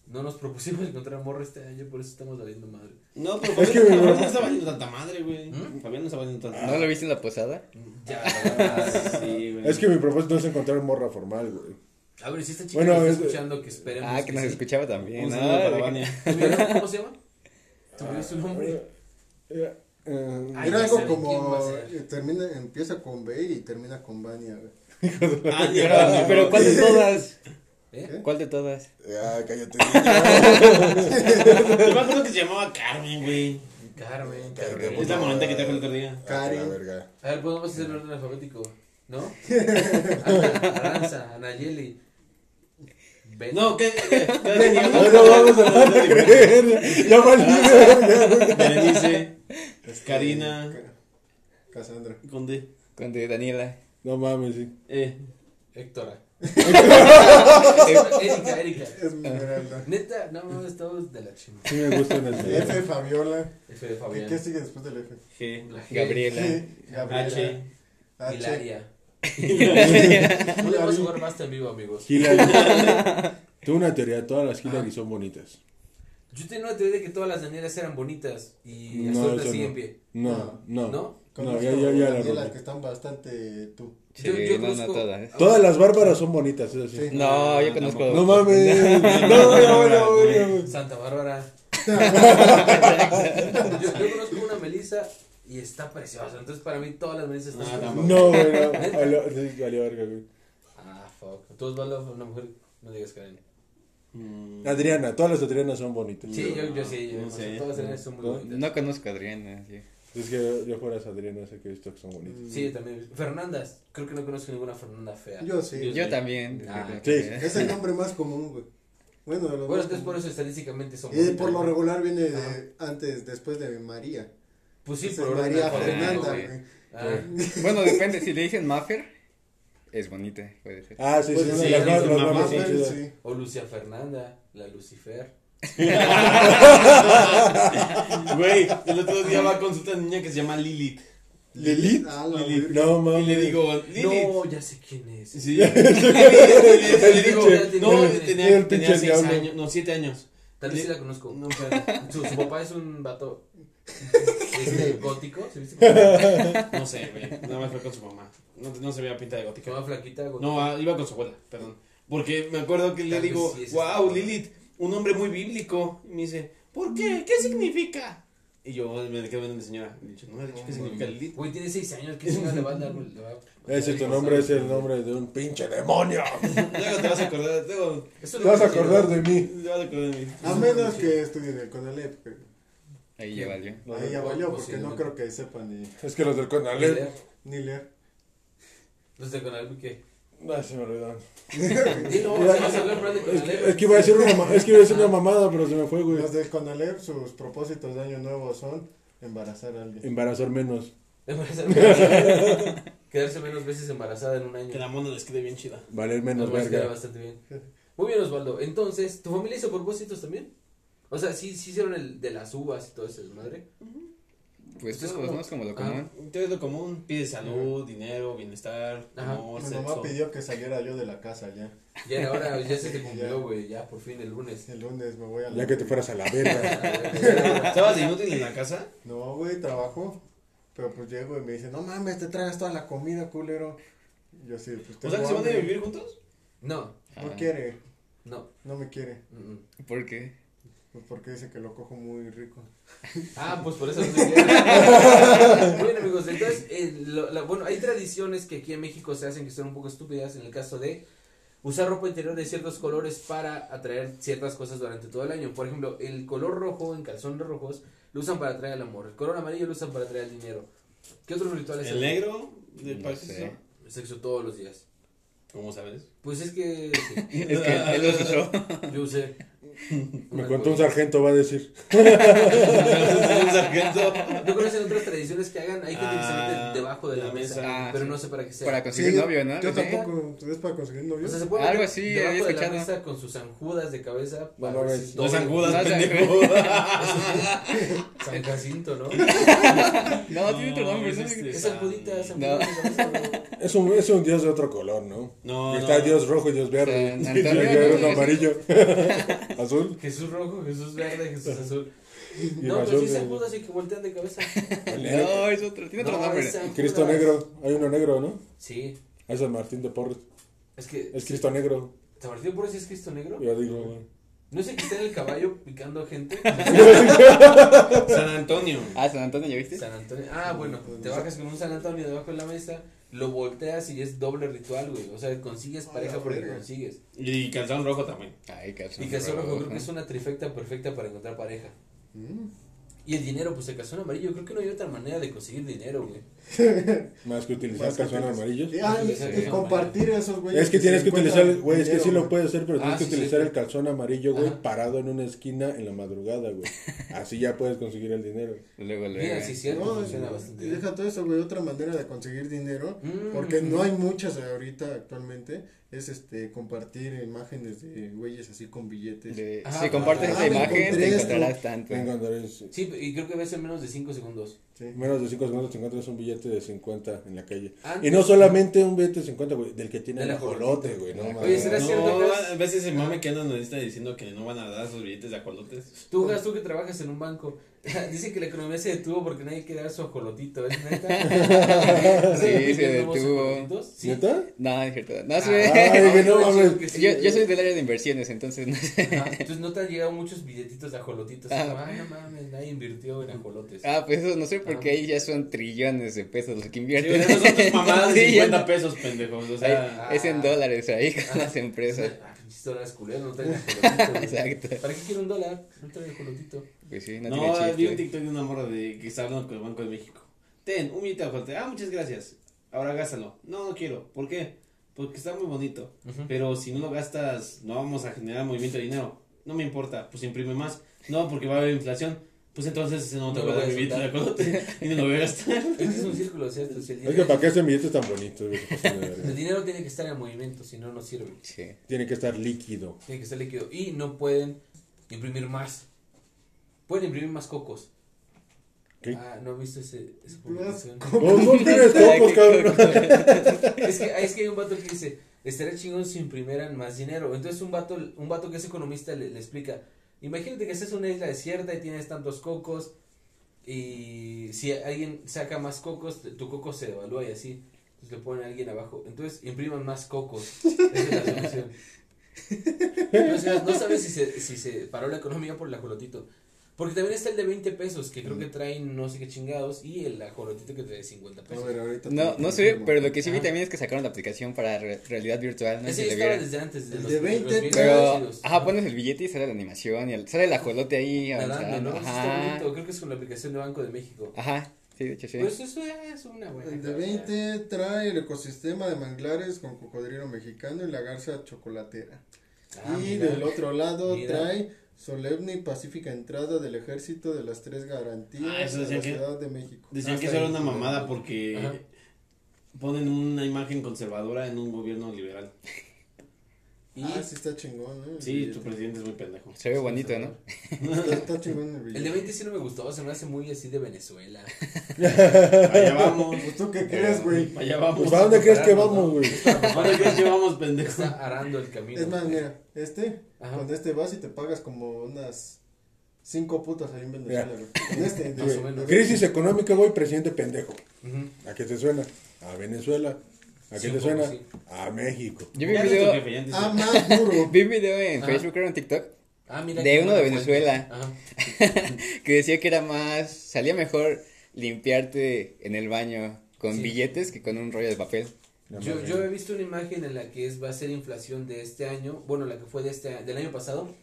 No nos propusimos encontrar morra este año, por eso estamos valiendo madre. No, pero [laughs] Es que Fabián, no está valiendo tanta madre, güey. ¿Mm? Fabián no está valiendo tanta ¿No lo viste en la posada? Ya, [laughs] Ah, sí, güey. Es que mi propósito es encontrar morra formal, güey. A ver, si esta chica Bueno, está escuchando, que esperemos. Ah, que nos sí. escuchaba también. Un para De que- Vania. ¿Tu viejo ¿Cómo se llama? ¿Tu su nombre? Eh, Ay, Era algo como, eh, termina, empieza con B y termina con Vania, güey. [laughs] Ah, Pero, ¿cuál de todas? [laughs] ¿Eh? ¿Cuál de todas? Ah, cállate. [laughs] Yo me acuerdo que se llamaba Carmen, güey. Carmen, Carmen. Es la moneta que trajo el otro día. Karen. Ah, verga. A ver, podemos hacer el orden alfabético, ¿no? Ana, Aranza, Anayeli. No, ¿qué? [laughs] ¿Qué? ¿Qué tenía? No, no vamos a a creer. Ya valí. Berenice, Karina, Cassandra. con D. Con de Daniela. No mames, sí. Eh. Héctora. [laughs] Erika, Erika. Esmeralda. Neta, no mames, todos de la chingada. Sí me gustan las F, Fabiola. F de ¿Y Fabián. qué sigue después del F? G. La G. Gabriela. Gabriela. H. H. Hilaria. No a jugar basta en vivo, amigos. Hillary. [laughs] Tengo una teoría, todas las Hillary son bonitas. Yo tenía una teoría de que todas las Danielas eran bonitas y No, Azul eso sigue no. en pie. No, no. ¿No? Conozco ya, ya, ya la Daniela, rompí. que están bastante tú. Sí, Yo- yo no, no conozco- todas. Todas las bárbaras son bonitas, es así. Sí. No, yo conozco. No mames. [laughs] No, no, no, no. Santa Bárbara. [laughs] yo, yo conozco una Melissa y está preciosa. Entonces, para mí, todas las Melisas están Ah. No, güey, no. [laughs] Valió- sí, valió verga, güey. Ah, fuck. Tú, Osvaldo, una mujer. No digas Karen. Mm. Adriana, todas las Adrianas son bonitas. Sí, yo, yo sí. Yo, No sé. Todas las Danielas son muy No. bonitas. No conozco a Adriana. sí. Es que yo fuera Adriana, sé que he visto que son bonitos. Sí, también. Fernandas. Creo que no conozco ninguna Fernanda fea. Yo sí. Yo Yo sí. también. Ah, sí. que- Es el nombre más común, güey. Bueno, de los Bueno, entonces por eso estadísticamente son Y por bonitas, lo regular viene de antes, después de María. Pues sí, orden María Fernanda. Ah, Bueno, depende. Si le dicen Maffer, es bonita. Puede ser. Ah, sí, Pues sí, sí, sí. O Lucia Fernanda, la Lucifer. Güey, el otro día va con su niña que se llama Lilith. ¿Lilith? Ah, la Lilith. No, Y mames. le digo, Lilith. No, ya sé quién es. Sí. le digo, pinche- no, tenía, tenía seis años, no, siete años. Tal vez sí la conozco. No, su papá es un vato este, gótico. ¿se viste? Se no sé, güey. Nada más fue con su mamá. No, no se veía pinta de gótica. llama flaquita. gótica. No, ah, iba con su abuela, perdón. Porque me acuerdo que le digo, sí wow, esta abuela". Lilith, un hombre muy bíblico. Y me dice, ¿por qué? ¿Qué significa? Y yo me quedo viendo a mi señora. Y dicho, no me ha dicho qué significa Lilith. Güey, tiene seis años. ¿Qué chingados le va a dar? Ese tu nombre es el nombre de un pinche demonio. [laughs] Luego te vas a acordar, luego Te vas a acordar de mí. te vas a acordar de mí. A menos que estudien el Conalep. Ahí ya valió. Ahí ya valió porque no creo que sepan ni, Es que los del. Conalep. ni leer. Los de Conalep, ¿qué? No, se me olvidaron. [laughs] Es que, Conalep. es que iba a decir una, es que iba a decir una mamada, pero se me fue, güey. Los del Conalep, sus propósitos de año nuevo son embarazar a alguien. Embarazar menos. Embarazar- [laughs] Quedarse menos veces embarazada en un año. Que la mona les quede bien chida. Valer menos Nos verga. bastante bien. Muy bien, Osvaldo. Entonces, ¿tu familia hizo propósitos también? O sea, sí, sí hicieron el de las uvas y todo eso, madre. Pues Pues es todos, como- ¿no? Es como lo Ah. común. Entonces lo común, pide salud, dinero, bienestar, Ajá. amor, Mi sexo. mamá pidió que saliera yo de la casa ya. Ya era hora, ya se te [laughs] cumplió, güey. Ya, por fin, el lunes. El lunes me voy a la. Ya que te fueras a la verga. [laughs] [laughs] ¿Estabas inútil en la casa? No, güey, trabajo. Pero pues llego y me dice, no mames, te traes toda la comida, culero. Y yo así, pues ¿O tengo sea que se van a vivir juntos? No, No Ah. quiere, no. no me quiere. mm, mm. ¿Por qué? Pues porque dice que lo cojo muy rico. [laughs] Ah, pues por eso no quiero. Bueno, amigos, entonces, eh, lo- la- bueno, hay tradiciones que aquí en México se hacen que son un poco estúpidas en el caso de usar ropa interior de ciertos colores para atraer ciertas cosas durante todo el año. Por ejemplo, el color rojo en calzones rojos lo usan para atraer el amor. El color amarillo lo usan para atraer el dinero. ¿Qué otros rituales ¿El negro? ¿De No sé. Sexo todos los días. ¿Cómo sabes? Pues es que sí, [laughs] Es que él los usó. yo usé. Me contó un sargento, va a decir. [laughs] un sargento. ¿No conocen otras tradiciones que hagan? Hay gente que se Ah, mete debajo de la, la mesa, mesa. pero Ah, no sé para qué sea. Para conseguir novio, ¿no? Yo tampoco, ¿es para conseguir novio? O sea, se puede Algo así, debajo había de la escuchado. mesa con sus anjudas de cabeza. No para ver anjudas, No, o sea, pendejo. [laughs] San Jacinto, ¿no? No, tiene otro nombre, es ¿no? este- Esa anjudita, esa No. anjudita de cabeza, ¿no? Es un, es un dios de otro color, ¿no? No, Está no. Dios rojo y Dios verde. [laughs] Y Dios ¿no? amarillo. Azul. Jesús rojo, Jesús verde, Jesús azul. [laughs] Y No, pero azul sí se de- anjudas y que voltean de cabeza. [laughs] No, es otro. Tiene otro No, nombre. Cristo negro. Hay uno negro, ¿no? Sí, Es San Martín de Porres. es que. Es Cristo negro. ¿San Martín por eso es Cristo negro? Yo digo, güey. ¿No es el que está en el caballo picando gente? [laughs] San Antonio. Ah, San Antonio, ¿ya viste? San Antonio. Ah, bueno, te bajas con un San Antonio debajo de la mesa, lo volteas y es doble ritual, güey. O sea, consigues pareja porque verga. consigues. Y calzón rojo también. Ay, calzón Y calzón rojo creo rojo. que es una trifecta perfecta para encontrar pareja. Mm. Y el dinero, pues el calzón amarillo, creo que no hay otra manera de conseguir dinero, güey. [laughs] Más que utilizar Más que calzones utilizar- amarillos. Y, ah, y- Sí. y compartir esos, güey. Es que tienes que utilizar, güey, es que sí lo puede puedes hacer, pero Ah, tienes que sí, utilizar sí. el calzón amarillo, güey, parado en una esquina en la madrugada, güey. Así ya puedes conseguir el dinero. Luego, luego. Mira, sí, cierto, No, funciona y- bastante y bien. deja todo eso, güey, otra manera de conseguir dinero, Mm. porque no hay muchas ahorita actualmente, es este compartir imágenes de güeyes así con billetes. De- Ajá, si compartes ah, esa imagen, te encontrarás tanto. Sí, y creo que ves en menos de 5 segundos. Sí. Menos de 5 segundos te encuentras un billete de 50 en la calle. Antes- Y no solamente un billete de 50, güey, del que tiene el ajolote, güey, no Oye. ¿será cierto No, a veces el mame que andan diciendo que no van a dar sus billetes de acualotes. Tú, Gas, tú que trabajas en un banco, [laughs] dicen que la economía se detuvo porque nadie quiere dar su ajolotito, ¿es neta? [laughs] [laughs] Sí, se ¿Nuevos detuvo. Sí. ¿Neta? No, es cierto. No Ah, sí, yo, soy del área de inversiones, entonces no sé. Ajá, Entonces no te han llegado muchos billetitos de ajolotitos. Ah. Ay, no mames, nadie invirtió en ajolotes. Ah, pues eso no sé, porque Ah. ahí ya son trillones de pesos los que Sí, invierten. esas son tus mamadas de Sí, ya 50 no- pesos, pendejos. O Ahí- sea, es en Ah. dólares ahí con las empresas. Ah, pinches dólares culeros, no traen ajolotitos. Exacto. ¿Para qué quiero un dólar? No trae ajolotito. Pues sí, no, No, tiene chiste. vi un TikTok de una morra de que está hablando con el Banco de México. Ten, un billete de. Ah, muchas gracias. Ahora gástalo. No, no quiero. ¿Por qué? Porque está muy bonito. Ujú. Pero si no lo gastas, no vamos a generar movimiento de dinero. No me importa, pues imprime más. No, porque va a haber inflación. Pues entonces no te No voy a dar mi billete de ajolote [laughs] y no lo voy a gastar. Es que es un círculo, ¿cierto? Si el, Es que dinero, para que ese billete tan bonito, güey, se pasan de verga. el dinero tiene que estar en movimiento, si no, no sirve. Sí. Tiene que estar líquido. Tiene que estar líquido. Y no pueden imprimir más. Pueden imprimir más cocos. ¿Qué? Ah, ¿no has visto ese, esa publicación? No tienes [laughs] cocos, cabrón. [laughs] es, que, es que hay un vato que dice, estaría chingón si imprimieran más dinero. Entonces un vato, un vato que es economista le, le explica, imagínate que estás en una isla desierta y tienes tantos cocos y si alguien saca más cocos, tu coco se devalúa y así. Entonces le ponen a alguien abajo. Entonces impriman más cocos. Esa es la solución. [laughs] Entonces, no sabes si se, si se paró la economía por el ajolotito. Porque también está el de 20 pesos, que creo que traen no sé qué chingados, y el ajolotito que trae 50 A pesos. ver, ahorita No, no sé, pero lo que sí vi también es que sacaron la aplicación para re- realidad virtual. No Ese si estaba desde antes. De El los, de 20 los Pero, ajá, pones el billete y sale la animación y el- sale el ajolote ahí Nadando, avanzando. ¿no? Eso está Ajá. bonito. Creo que es con la aplicación de Banco de México. Ajá, sí, de hecho sí. Pues eso ya es una buena. El de cosa. 20 trae el ecosistema de manglares con cocodrilo mexicano y la garza chocolatera. Ah, y mira. del otro lado Mira. trae solemne y pacífica entrada del ejército de las tres garantías Ah, eso de la que- Ciudad de México. Decían que eso era una mamada porque Ajá. ponen una imagen conservadora en un gobierno liberal. Y Ah, sí está chingón, ¿eh? Sí, tu presidente es muy pendejo. Se ve bonito, ¿no? [laughs] Está, está chingón el el billete. de 20 sí no me gustó, se me hace muy así de Venezuela. [laughs] Allá vamos. [laughs] Pues tú qué crees, güey. Allá vamos. Pues, ¿a dónde crees que vamos, güey? ¿A dónde crees que vamos, pendejo? Está arando el camino. Es más, mira, este, Ajá. con este vas y te pagas como unas cinco putas ahí en Venezuela, güey. Con este, Más de- o menos. Crisis económica, güey, presidente pendejo. ¿A qué te suena? A Venezuela. ¿A qué Sí, te suena? sí. A México. Yo vi un video, Ah, más duro. [laughs] vi un video en Ajá. Facebook, creo en TikTok, Ah, mira. De uno de. Venezuela. Ajá. [laughs] que decía que era más, salía mejor limpiarte en el baño con Sí. billetes que con un rollo de papel. No Yo, yo he visto una imagen en la que es, va a ser inflación de este año, bueno, la que fue de este del año pasado.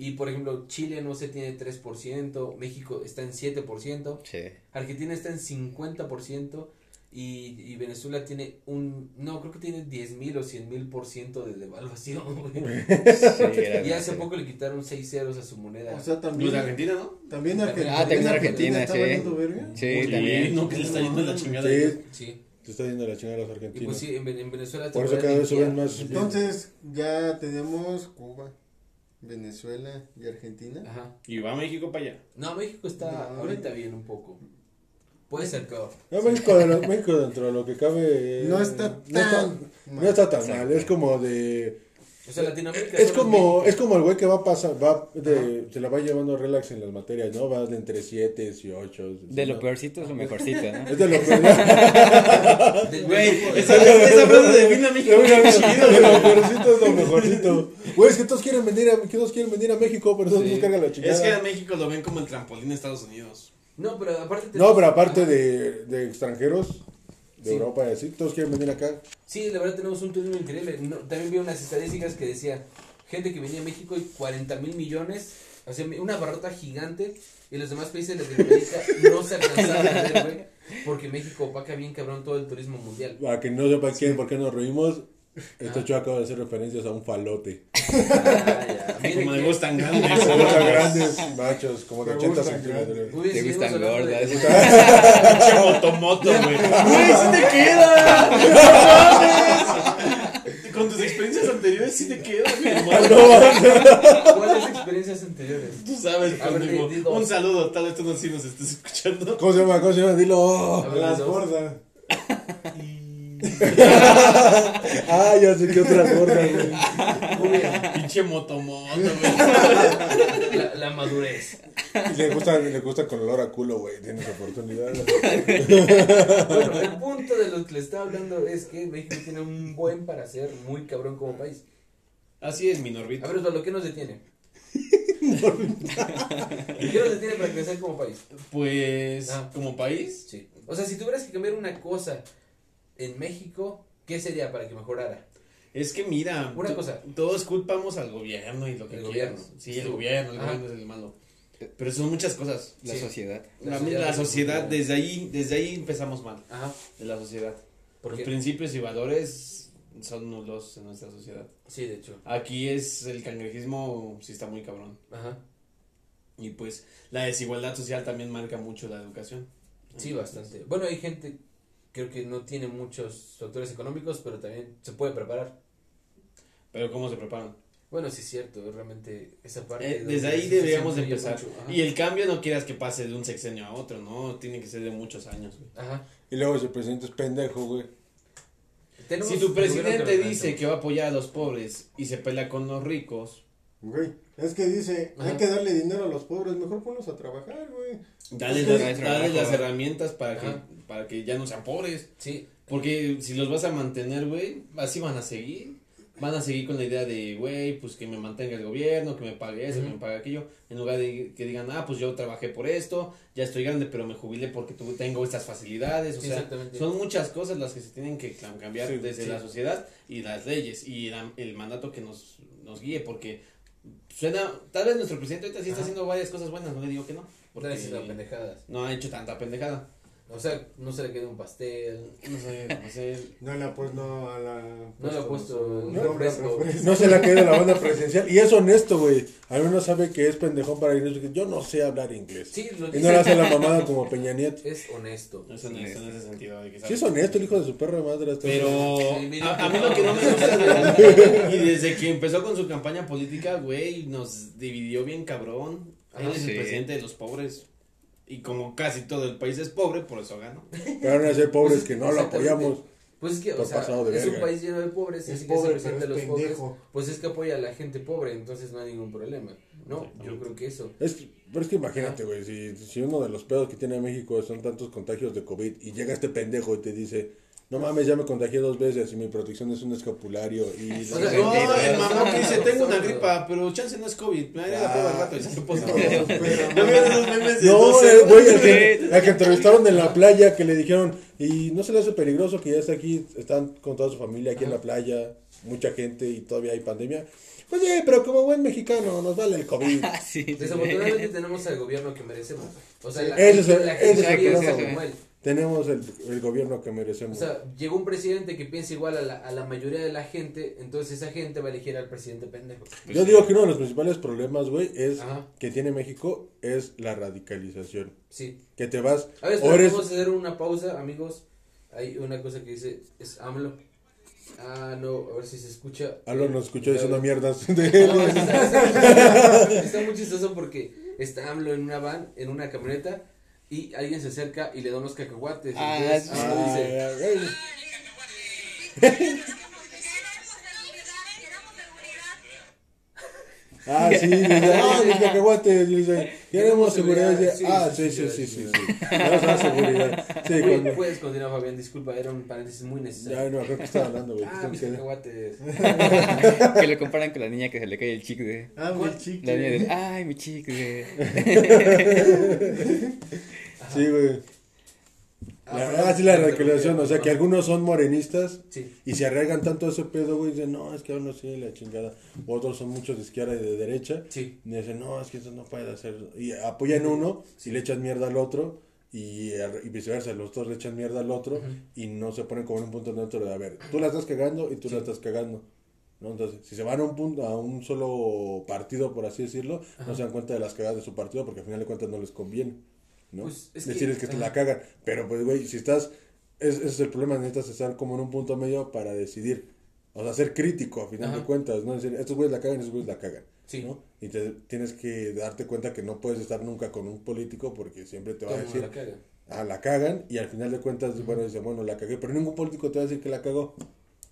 Y por ejemplo, Chile no sé, tiene 3%, México está en 7%, Sí. Argentina está en 50% y, y Venezuela tiene un, no, creo que tiene 10 mil o 100 mil por ciento de devaluación. [laughs] güey. sí [laughs] y hace poco le quitaron 6 ceros a su moneda. O sea, Los también. de Argentina, ¿no? También Argentina. Ah, también Argentina, está sí. verga. Sí, también. No, que le está yendo la chingada. Sí, sí. te está yendo la chingada a los Y argentinos. pues sí, en, Ven- en Venezuela Por eso cada vez suben más. Entonces, ya tenemos Cuba, Venezuela y Argentina. Ajá. Y va a México para allá. No, México está No, ahorita bien un poco. Puede ser peor. No, México, de lo- México dentro de lo que cabe. No está no está, tan no mal. está tan Exacto. mal. Es como de. O sea, Latinoamérica. Es como, es como el güey que va a pasar, va de, se la va llevando relax en las materias, ¿no? Va de entre 7 y 8. De lo peorcito es lo mejorcito, ¿no? Es de lo peor. [laughs] Del- Güey, esa, frase define a México. De güey. lo peorcito es lo mejorcito. Güey, es que todos quieren venir a, que todos quieren venir a México, pero todos Sí. nos cargan la chingada. Es que a México lo ven como el trampolín de Estados Unidos. No, pero aparte. No, pero aparte de, de extranjeros, de Sí. Europa y así, todos quieren venir acá. Sí, la verdad tenemos un turismo increíble. No, también vi unas estadísticas que decía gente que venía a México y 40 mil millones, o sea, una barrota gigante y los demás países de Latinoamérica no se alcanzaban a ver, güey, porque México opaca bien cabrón todo el turismo mundial. Para que no sepa quién, por qué nos reímos, este Ah. chico acaba de hacer referencias a un falote. [laughs] Ah, ya. Como le gustan grandes. Se gustan grandes machos, como de Me 80 gustan centímetros. bien, Te gustan gordas. [laughs] Pinche motomoto, güey. Güey, sí te queda. Con tus experiencias anteriores sí te queda, mi [laughs] hermano. ¿Cuáles experiencias anteriores? Tú sabes, dos. Un saludo, tal vez tú no sí nos estés escuchando. ¿Cómo se llama? ¿Cómo se llama? Dilo. Las gordas. [laughs] Ah, ya sé que otra gorda, güey. Pinche motomoto, güey. La, la madurez. Y Le gusta, le gusta con olor a culo, güey. Tienes oportunidad. Bueno, el punto de lo que le estaba hablando es que México tiene un buen para ser muy cabrón como país. Así es, mi A ver, Osvaldo, ¿qué nos detiene? [laughs] ¿Qué nos detiene para crecer como país? Pues, Ah. como país, Sí. O sea, si tuvieras que cambiar una cosa en México, ¿qué sería para que mejorara? es que mira, Una to- cosa. todos culpamos al gobierno y lo que El gobierno. Sí, el gobierno, el Ajá. gobierno es el malo. Pero son muchas cosas. La Sí. sociedad. La La, sociedad la desde ahí, desde ahí empezamos mal, Ajá. de la sociedad. ¿Por Los qué? principios y valores son nulos en nuestra sociedad. Sí, de hecho. Aquí es el cangrejismo, sí está muy cabrón. Ajá. Y pues la desigualdad social también marca mucho la educación. Sí, bastante. Bueno, hay gente, creo que no tiene muchos factores económicos, pero también se puede preparar. Pero ¿cómo se preparan? Bueno, sí es cierto, realmente esa parte. Eh, desde ahí deberíamos empezar. mucho. Y el cambio no quieras que pase de un sexenio a otro, ¿no? Tiene que ser de muchos años, güey. Ajá. Y luego ese presidente es pendejo, güey. Si tu presidente dice que va a apoyar a los pobres y se pelea con los ricos, Güey, es que dice, Ajá. hay que darle dinero a los pobres, mejor ponlos a trabajar, güey. dale, las, dale herramientas para que. Para que ya no sean pobres. Sí, Porque si los vas a mantener, güey, así van a seguir. Van a seguir con la idea de, güey, pues que me mantenga el gobierno, que me pague eso, que me pague aquello. En lugar de que digan, ah, pues yo trabajé por esto, ya estoy grande, pero me jubilé porque tengo estas facilidades. O sea, exactamente. son muchas cosas las que se tienen que cam- cambiar Sí, desde sí. la sociedad y las leyes y la- el mandato que nos, nos guíe. Porque suena, tal vez nuestro presidente ahorita sí está Ajá. haciendo varias cosas buenas, no le digo que no. porque no ha hecho tanta pendejada. O sea, no se le queda un pastel. No sé, [laughs] no sé. No le ha puesto, no, a la, No le ha puesto refresco. refresco. No se le ha caído la banda presidencial. Y es honesto, güey. Al menos sabe que es pendejón para inglés. Yo no sé hablar inglés. Sí, lo Y no le hace la mamada como Peña Nieto. Es honesto. No es honesto en ese sentido. De que Sí es honesto el hijo de su perra madre. Pero Sí, mira, a, a mí no. lo que no me gusta, [laughs] y desde que empezó con su campaña política, güey, nos dividió bien cabrón. Él Ajá, es sí. el presidente de los pobres. Y como casi todo el país es pobre, por eso ganó. Pero van a ser pobres que no lo apoyamos. Pues es que, o sea, es un país lleno de pobres Es así que es el pobre, presidente de pero los es pobres. pendejo. Pues es que apoya a la gente pobre, entonces no hay ningún problema. No, yo creo que eso. Es que, pero es que imagínate, güey, si, si uno de los pedos que tiene México son tantos contagios de COVID y llega este pendejo y te dice, no mames, ya me contagié dos veces y mi protección es un escapulario y... O sea, la- No, el mamón que dice, tengo una gripa, pero chance no es COVID. Me haría la prueba al rato y positivo. [laughs] Pero, ¿No No, 12? el güey, el que, el que entrevistaron en la playa, que le dijeron, y no se le hace peligroso que ya está aquí, están con toda su familia aquí en la playa, mucha gente y todavía hay pandemia. Pues sí, pero como buen mexicano nos vale el COVID. Ah, [laughs] sí. Desafortunadamente tenemos al gobierno que merecemos. O sea, la, el- la es gente como él. Tenemos el, el gobierno que O merecemos. sea, llegó un presidente que piensa igual a la, a la mayoría de la gente, entonces esa gente va a elegir al presidente pendejo. Yo digo que uno de los principales problemas, güey, es Ajá. que tiene México es la radicalización. Sí. Que te vas, A ver, o eres, vamos a hacer una pausa, amigos. Hay una cosa que dice, es AMLO. Ah, no, a ver si se escucha. Algo nos escuchó diciendo mierdas. [laughs] No, de- está, está- está muy chistoso porque está AMLO en una van, en una camioneta, y alguien se acerca y le da unos cacahuates. Ah, Entonces, sí. AMLO dice, Ah, sí, dice, ah, los [laughs] cacahuates, dice, queremos seguridad. dice, Sí, ah, sí, sí, sí, sí, sí, sí, sí. sí. Vamos a dar seguridad. Sí, Oye, cuando, puedes continuar, Fabián, disculpa, era un paréntesis muy ya necesario. no, creo que estaba hablando, güey. Ah, cacahuates. Que lo comparan con la niña que se le cae el chicle. Ah, mi La niña chicle. de, ay, mi chicle. [laughs] Sí, güey. Ah, La- Ah, sí, la interrumpí. o sea, que algunos son morenistas Sí. y se arraigan tanto a ese pedo, güey, dicen, no, es que uno sí, la chingada. Otros son muchos de izquierda y de derecha. Sí. Y dicen, no, es que eso no puede hacer. Y apoyan uno y le echan mierda al otro. Y, y viceversa, los dos le echan mierda al otro. Y no se ponen como en un punto neutro de, a ver, tú la estás cagando y tú la estás cagando. ¿no? Entonces, si se van a un punto, a un solo partido, por así decirlo, Ajá. no se dan cuenta de las cagadas de su partido porque al final de cuentas no les conviene. ¿No? Pues, es que- Decirles que, ajá. la cagan. Pero pues, güey, si estás, es- ese es el problema, necesitas estar como en un punto medio para decidir. O sea, ser crítico a final Ajá. de cuentas, ¿no? Decir, estos güeyes la cagan, estos güeyes la cagan. Sí. ¿no? Y te, tienes que darte cuenta que no puedes estar nunca con un político porque siempre te va a decir, la ah, la cagan, y al final de cuentas, bueno, dice, bueno, la cagué, pero ningún político te va a decir que la cagó.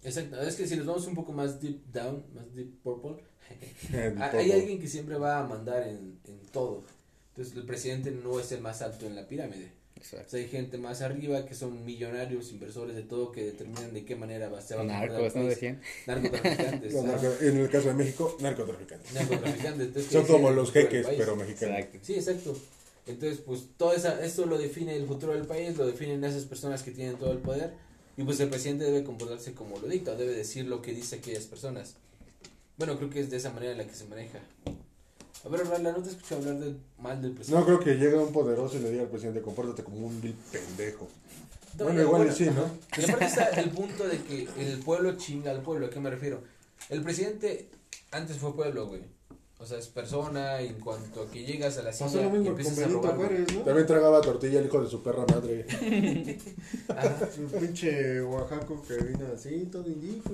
Exacto, es que si nos vamos un poco más deep down, más deep purple, [laughs] [laughs] hay alguien que siempre va a mandar en, en todo. Entonces el presidente no es el más alto en la pirámide. O Exacto. sea, hay gente más arriba que son millonarios, inversores de todo, que determinan de qué manera va, se va a Narcos, ¿no país. decían? Narcotraficantes. [laughs] Ajá. narco- en el caso de México, narcotraficantes. Narcotraficantes. entonces, Son como los jeques, pero mexicanos. Exacto. Sí, exacto. Entonces, pues todo esa, esto lo define el futuro del país, lo definen esas personas que tienen todo el poder. Y pues el presidente debe comportarse como lo dicta, debe decir lo que dice aquellas personas. Bueno, creo que es de esa manera en la que se maneja. A ver, Blanca, no te escuché hablar del mal del presidente. No creo que llegue un poderoso y le diga al presidente, compórtate como un vil pendejo. No, Bueno, igual bueno, sí, ¿no? aparte está el punto de que el pueblo chinga al pueblo. ¿A qué me refiero? El presidente antes fue pueblo, güey. O sea, es persona y en cuanto a que llegas a la Pasó silla lo y mismo con empiezas a Benito robar. güey. Juárez, ¿no? También tragaba tortilla el hijo de su perra madre. [laughs] Un pinche Oaxaco que vino así, todo indico.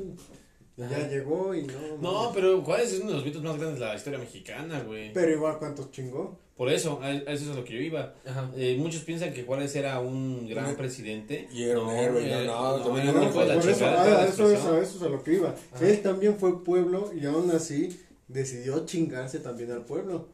Ajá. ya llegó y no. No, pero Juárez es uno de los mitos más grandes de la historia mexicana, güey. Pero igual, ¿cuántos chingó? Por eso, a a eso es a lo que yo iba. Ajá. Eh, muchos piensan que Juárez era un gran presidente. y era un héroe, eh, no, no, también un un hijo de la Por eso, ah, eso, es, a eso es a lo que iba. Ajá. Él también fue pueblo y aún así decidió chingarse también al pueblo.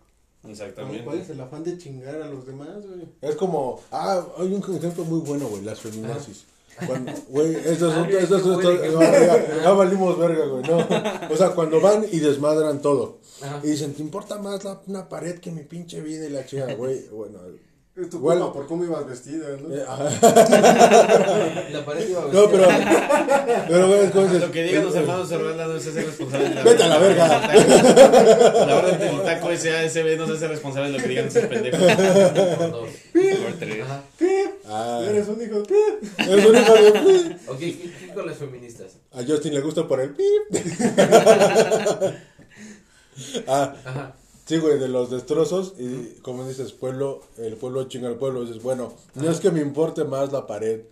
Exactamente. ¿Cuál es el afán de chingar a los demás, güey? Es como, ah, hay un ejemplo muy bueno, güey, las feminazis. Cuando, güey, esto es esto es no, ya, ya valimos verga, güey, no. O sea, cuando van y desmadran todo. Ajá. Y dicen, ¿te importa más la, una pared que mi pinche vida y la chica, güey? Bueno, Es tu culpa por cómo ibas vestida, ¿no? eh. [laughs] La pared iba no, pero, vestida. pero, güey, es como dices, Lo que digan los hermanos Herrera no se hace responsable de la Vete a la verga. La orden del taco SASB no se hace responsable de lo que digan esos pendejos. Por dos. Por tres. Ajá. ah, Eres un hijo de pip. es un hijo de- Ok, ¿qué, qué con las feministas? A Justin le gusta por el pip. [laughs] ah, Ajá. Sí, güey, de los destrozos y como dices, pueblo, el pueblo chinga al pueblo, dices, bueno, no es que me importe más la pared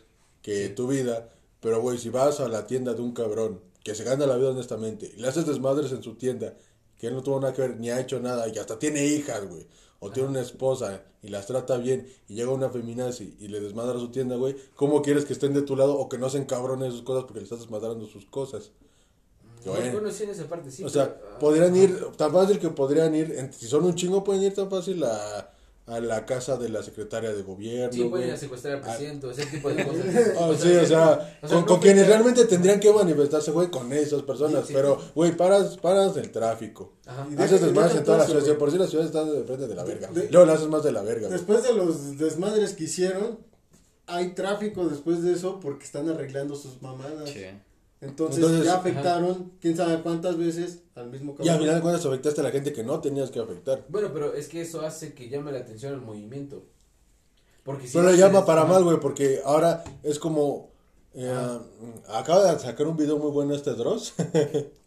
que tu vida, pero güey, si vas a la tienda de un cabrón que se gana la vida honestamente y le haces desmadres en su tienda, que él no tuvo nada que ver ni ha hecho nada y hasta tiene hijas, güey, o tiene una esposa y las trata bien y llega una feminazi y le desmadra su tienda, güey, ¿cómo quieres que estén de tu lado o que no se encabronen sus cosas porque le estás desmadrando sus cosas? Bueno. En esa parte sí. O sea, pero, ah, podrían ir, tan fácil que podrían ir, en- si son un chingo, pueden ir tan fácil a, a la casa de la secretaria de gobierno. Sí, pueden ir a secuestrar al Ah. presidente ese tipo de [laughs] cosas. Ah, sí, o sea, o sea, con, no con quienes realmente tendrían que manifestarse, güey, con esas personas. Sí, sí, pero, sí. güey, paras, paras el tráfico. Ajá. Y Haces desmadres en toda la ciudad. Por si la ciudad está de frente de la verga. De- Luego le haces más de la verga. Después de los desmadres que hicieron, hay tráfico después de eso porque están arreglando sus mamadas. Sí. Entonces, Entonces, ya afectaron, quién sabe cuántas veces al mismo Y al final de cuentas afectaste a la gente que no tenías que afectar. Bueno, pero es que eso hace que llame la atención al movimiento. Porque si No le llama para mal, güey, porque ahora es como... eh, acaba de sacar un video muy bueno este Dross [laughs]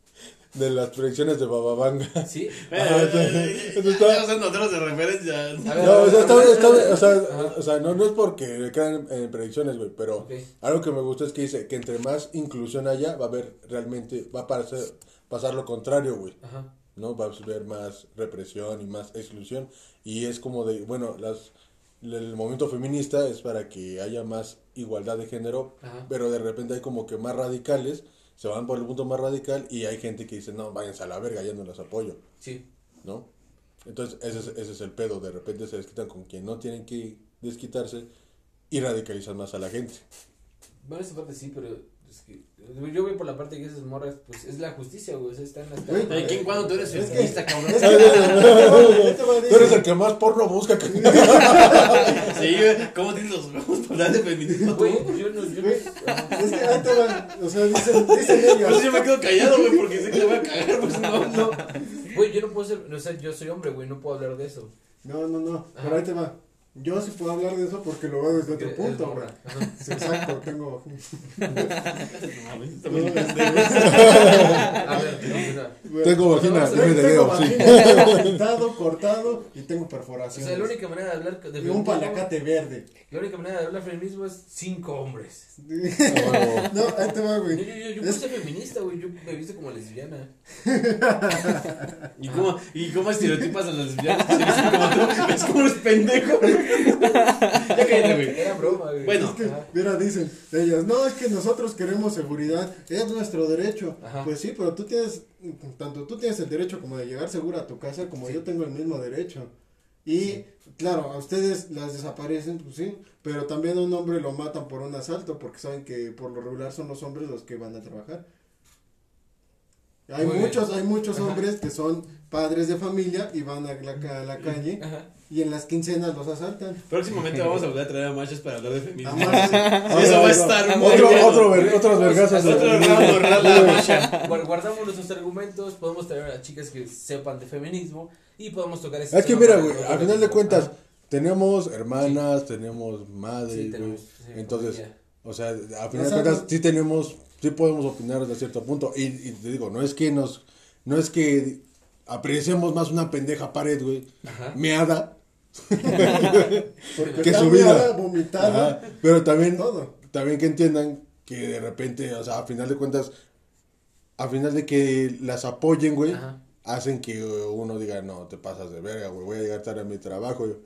de las predicciones de Bababanga. Sí. Ajá, Eh, eso está- Ya son otros de referencia. No, o sea, está- está- o sea, o sea, no, no es porque crean en predicciones, güey, pero algo que me gustó es que dice que entre más inclusión haya, va a haber realmente, va a pasar, pasar lo contrario, güey. Ajá. ¿no? Va a haber más represión y más exclusión. Y es como de, bueno, las el movimiento feminista es para que haya más igualdad de género, Ajá. pero de repente hay como que más radicales, se van por el punto más radical y hay gente que dice, no, váyanse a la verga, ya no las apoyo, Sí. ¿no? Entonces ese es, ese es el pedo, de repente se desquitan con quien no tienen que desquitarse y radicalizan más a la gente. Bueno, esa parte sí, pero es que yo voy por la parte que esas morras, pues es la justicia, güey. O sea, están hasta. ¿De quién cuando tú eres Es que- feminista, cabrón? Te [laughs] [laughs] Tú eres el que más porno busca. que- [laughs] Sí, güey. ¿Cómo tienes los huevos para hablar de feminismo? Güey, yo no. Yo no ajá. es que ahí te va, o sea, dicen, dicen Por eso ellas. yo me quedo callado, güey, porque sé que le voy a cagar, pues no, no. Güey, yo no puedo ser. O sea, yo soy hombre, güey, no puedo hablar de eso. No, no, no, Ajá. pero ahí te va. Yo sí puedo hablar de eso porque lo veo desde otro Es punto. Ajá. Sí, exacto, tengo. [laughs] Continúa. Tengo vagina, Tengo- dime de Tengo vagina, pintado, [laughs] cortado y tengo O perforaciones. sea, la única manera de hablar de y un palacate verde. La única manera de hablar de feminismo es cinco hombres. [laughs] No, ahí te va, Yo, güey. yo, yo, yo Es- soy feminista, güey. Yo me visto como lesbiana. ¿Y cómo, ¿Y cómo estereotipas a las lesbianas dicen como tú? Es como eres pendejo. Ya cállate, güey. Era broma, güey. Bueno. Es que, mira, dicen ellas, no, es que nosotros queremos seguridad, es nuestro derecho. Ajá. Pues sí, pero tú tienes, tanto tú tienes el derecho como de llegar segura a tu casa, como yo tengo el mismo derecho. Y, claro, a ustedes las desaparecen, pues sí, pero también a un hombre lo matan por un asalto, porque saben que por lo regular son los hombres los que van a trabajar. Hay Muy muchos, bien. hay muchos Ajá. hombres que son padres de familia y van a la, ca- a la calle Ajá. Y en las quincenas los asaltan. Próximamente vamos a volver a traer a machos para hablar de feminismo. [laughs] Eso va a estar muy Otro, otro, ver- otros vergazos. Otro Guardamos nuestros argumentos, podemos traer a chicas que sepan de feminismo y podemos tocar ese Es que mira, güey, al final de cuentas, Ajá. tenemos hermanas, tenemos madres, güey. Entonces, o sea, al final de cuentas, sí tenemos, sí podemos opinar hasta cierto punto. Y, y te digo, no es que nos, no es que apreciemos más una pendeja pared, güey, Ajá. meada, que su vida. vomitada, pero también, todo. también que entiendan que de repente, o sea, a final de cuentas, a final de que las apoyen, güey, Ajá. hacen que uno diga, no, te pasas de verga, güey, voy a llegar tarde a mi trabajo. yo-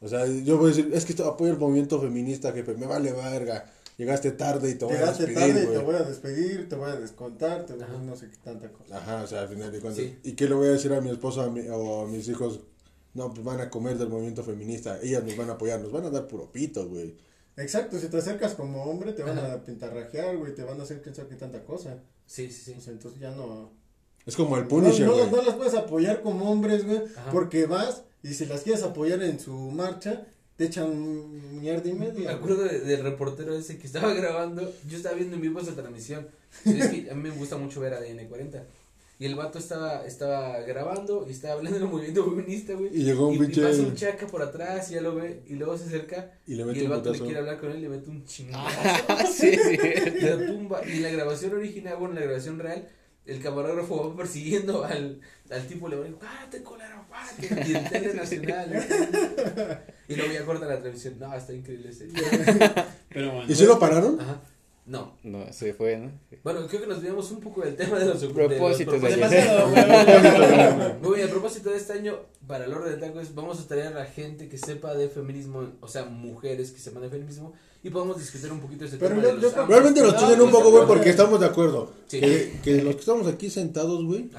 O sea, yo voy a decir, es que esto apoyo el movimiento feminista, jefe, me vale verga. Llegaste tarde y te voy a Llegaste despedir, tarde y te voy a despedir, te voy a descontar, te voy a no sé qué tanta cosa. Ajá, o sea, al final de cuentas. Sí. ¿Y qué le voy a decir a mi esposa a mi- o a mis hijos? No, pues van a comer del movimiento feminista, ellas nos van a apoyar, nos van a dar puro pito, güey. Exacto, si te acercas como hombre, te van Ajá. a pintarrajear, güey, te van a hacer sabe qué tanta cosa. Sí, sí, sí. O sea, entonces ya no. Es como el No, Punisher, no, güey. las- no las puedes apoyar como hombres, güey, Ajá. porque vas y si las quieres apoyar en su marcha, te echan mierda y Me media. acuerdo de- del reportero ese que estaba [laughs] grabando. Yo estaba viendo en vivo esa transmisión. [laughs] Es que a mí me gusta mucho ver a DN40. Y el vato estaba, estaba grabando y estaba hablando del movimiento feminista, güey. Y llegó un y, pinche- y pasa un chaca por atrás y ya lo ve. Y luego se acerca. Y le Y, mete el un vato le quiere hablar con él y le mete un chingazo. sí, [laughs] sí. la tumba. Y la grabación original, bueno, en la grabación real, el camarógrafo va persiguiendo al, al tipo, le va a decir, párate, colero, párate. Y el tele nacional. Y luego ya corta la transmisión. No, está increíble ese. Pero bueno. [laughs] ¿Y si lo pararon? Ajá. No. No, se fue, ¿no? Bueno, creo que nos olvidamos un poco del tema de los de los Propósitos de propósitos. Demasiado, güey. [laughs] Muy bien, a propósito de este año, para el orden del taco, es vamos a traer a la gente que sepa de feminismo, o sea, mujeres que sepan de feminismo, y podemos discutir un poquito ese Pero tema yo- de los. Realmente nos No, chingan un pues, poco, güey, porque- estamos de acuerdo. Sí. Que, que los que estamos aquí sentados, güey,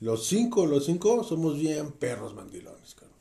los cinco, los cinco somos bien perros mandilones, cabrón.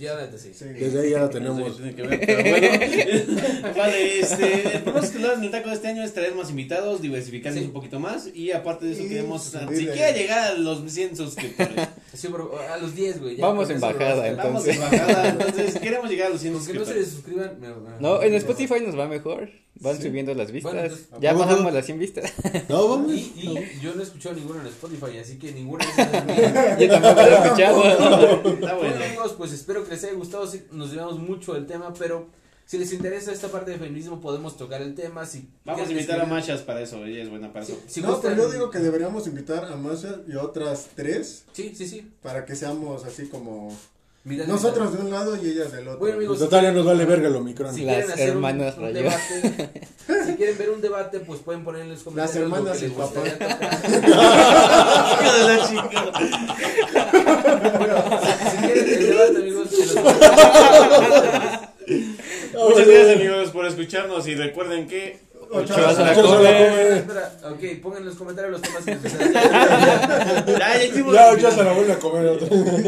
Ya, neta, sí. Sí. Desde ahí ya la tenemos. que ver, pero bueno. [laughs] vale, este, el propósito en el taco de este año es traer más invitados, diversificarnos Sí. un poquito más y aparte de eso Y queremos subirle. siquiera llegar a los 100 suscriptores. Sí, pero a los 10, güey. Vamos en bajada, entonces. Vamos en bajada, entonces queremos llegar a los 100 Los que no se suscriban. me- No, me- en Spotify nos va mejor. Van Sí. subiendo las vistas. Bueno, entonces, ya ¿cómo bajamos no? las 100 vistas. No, vamos. Y, y yo no he escuchado ninguno en Spotify, así que ninguno [laughs] de esos es mío. Yo tampoco lo he escuchado. [laughs] Está Bueno bueno. amigos, pues espero que les haya gustado, sí, nos llevamos mucho del tema, pero si les interesa esta parte de feminismo podemos tocar el tema, si Vamos a invitar a Machas para eso, ella es buena para eso. si no, gustan- pero yo digo que deberíamos invitar a Masha y a otras tres Sí, sí, sí. para que seamos así como Mitad y nosotros de un lado y ellas del otro. Bueno, amigos, Total, ya nos vale verga el Omicron. Si Las hacer un- hermanas un, debate, [laughs] si quieren ver un debate, pues pueden poner en los comentarios lo hermanas que y papá. de la chica. Si, quieren el debate, amigos, en los. [laughs] Muchas gracias amigos por escucharnos y recuerden que Ocho a la. Espera, ok, pongan en los comentarios los temas que [laughs] les ya, ya hicimos Ya, la a comer.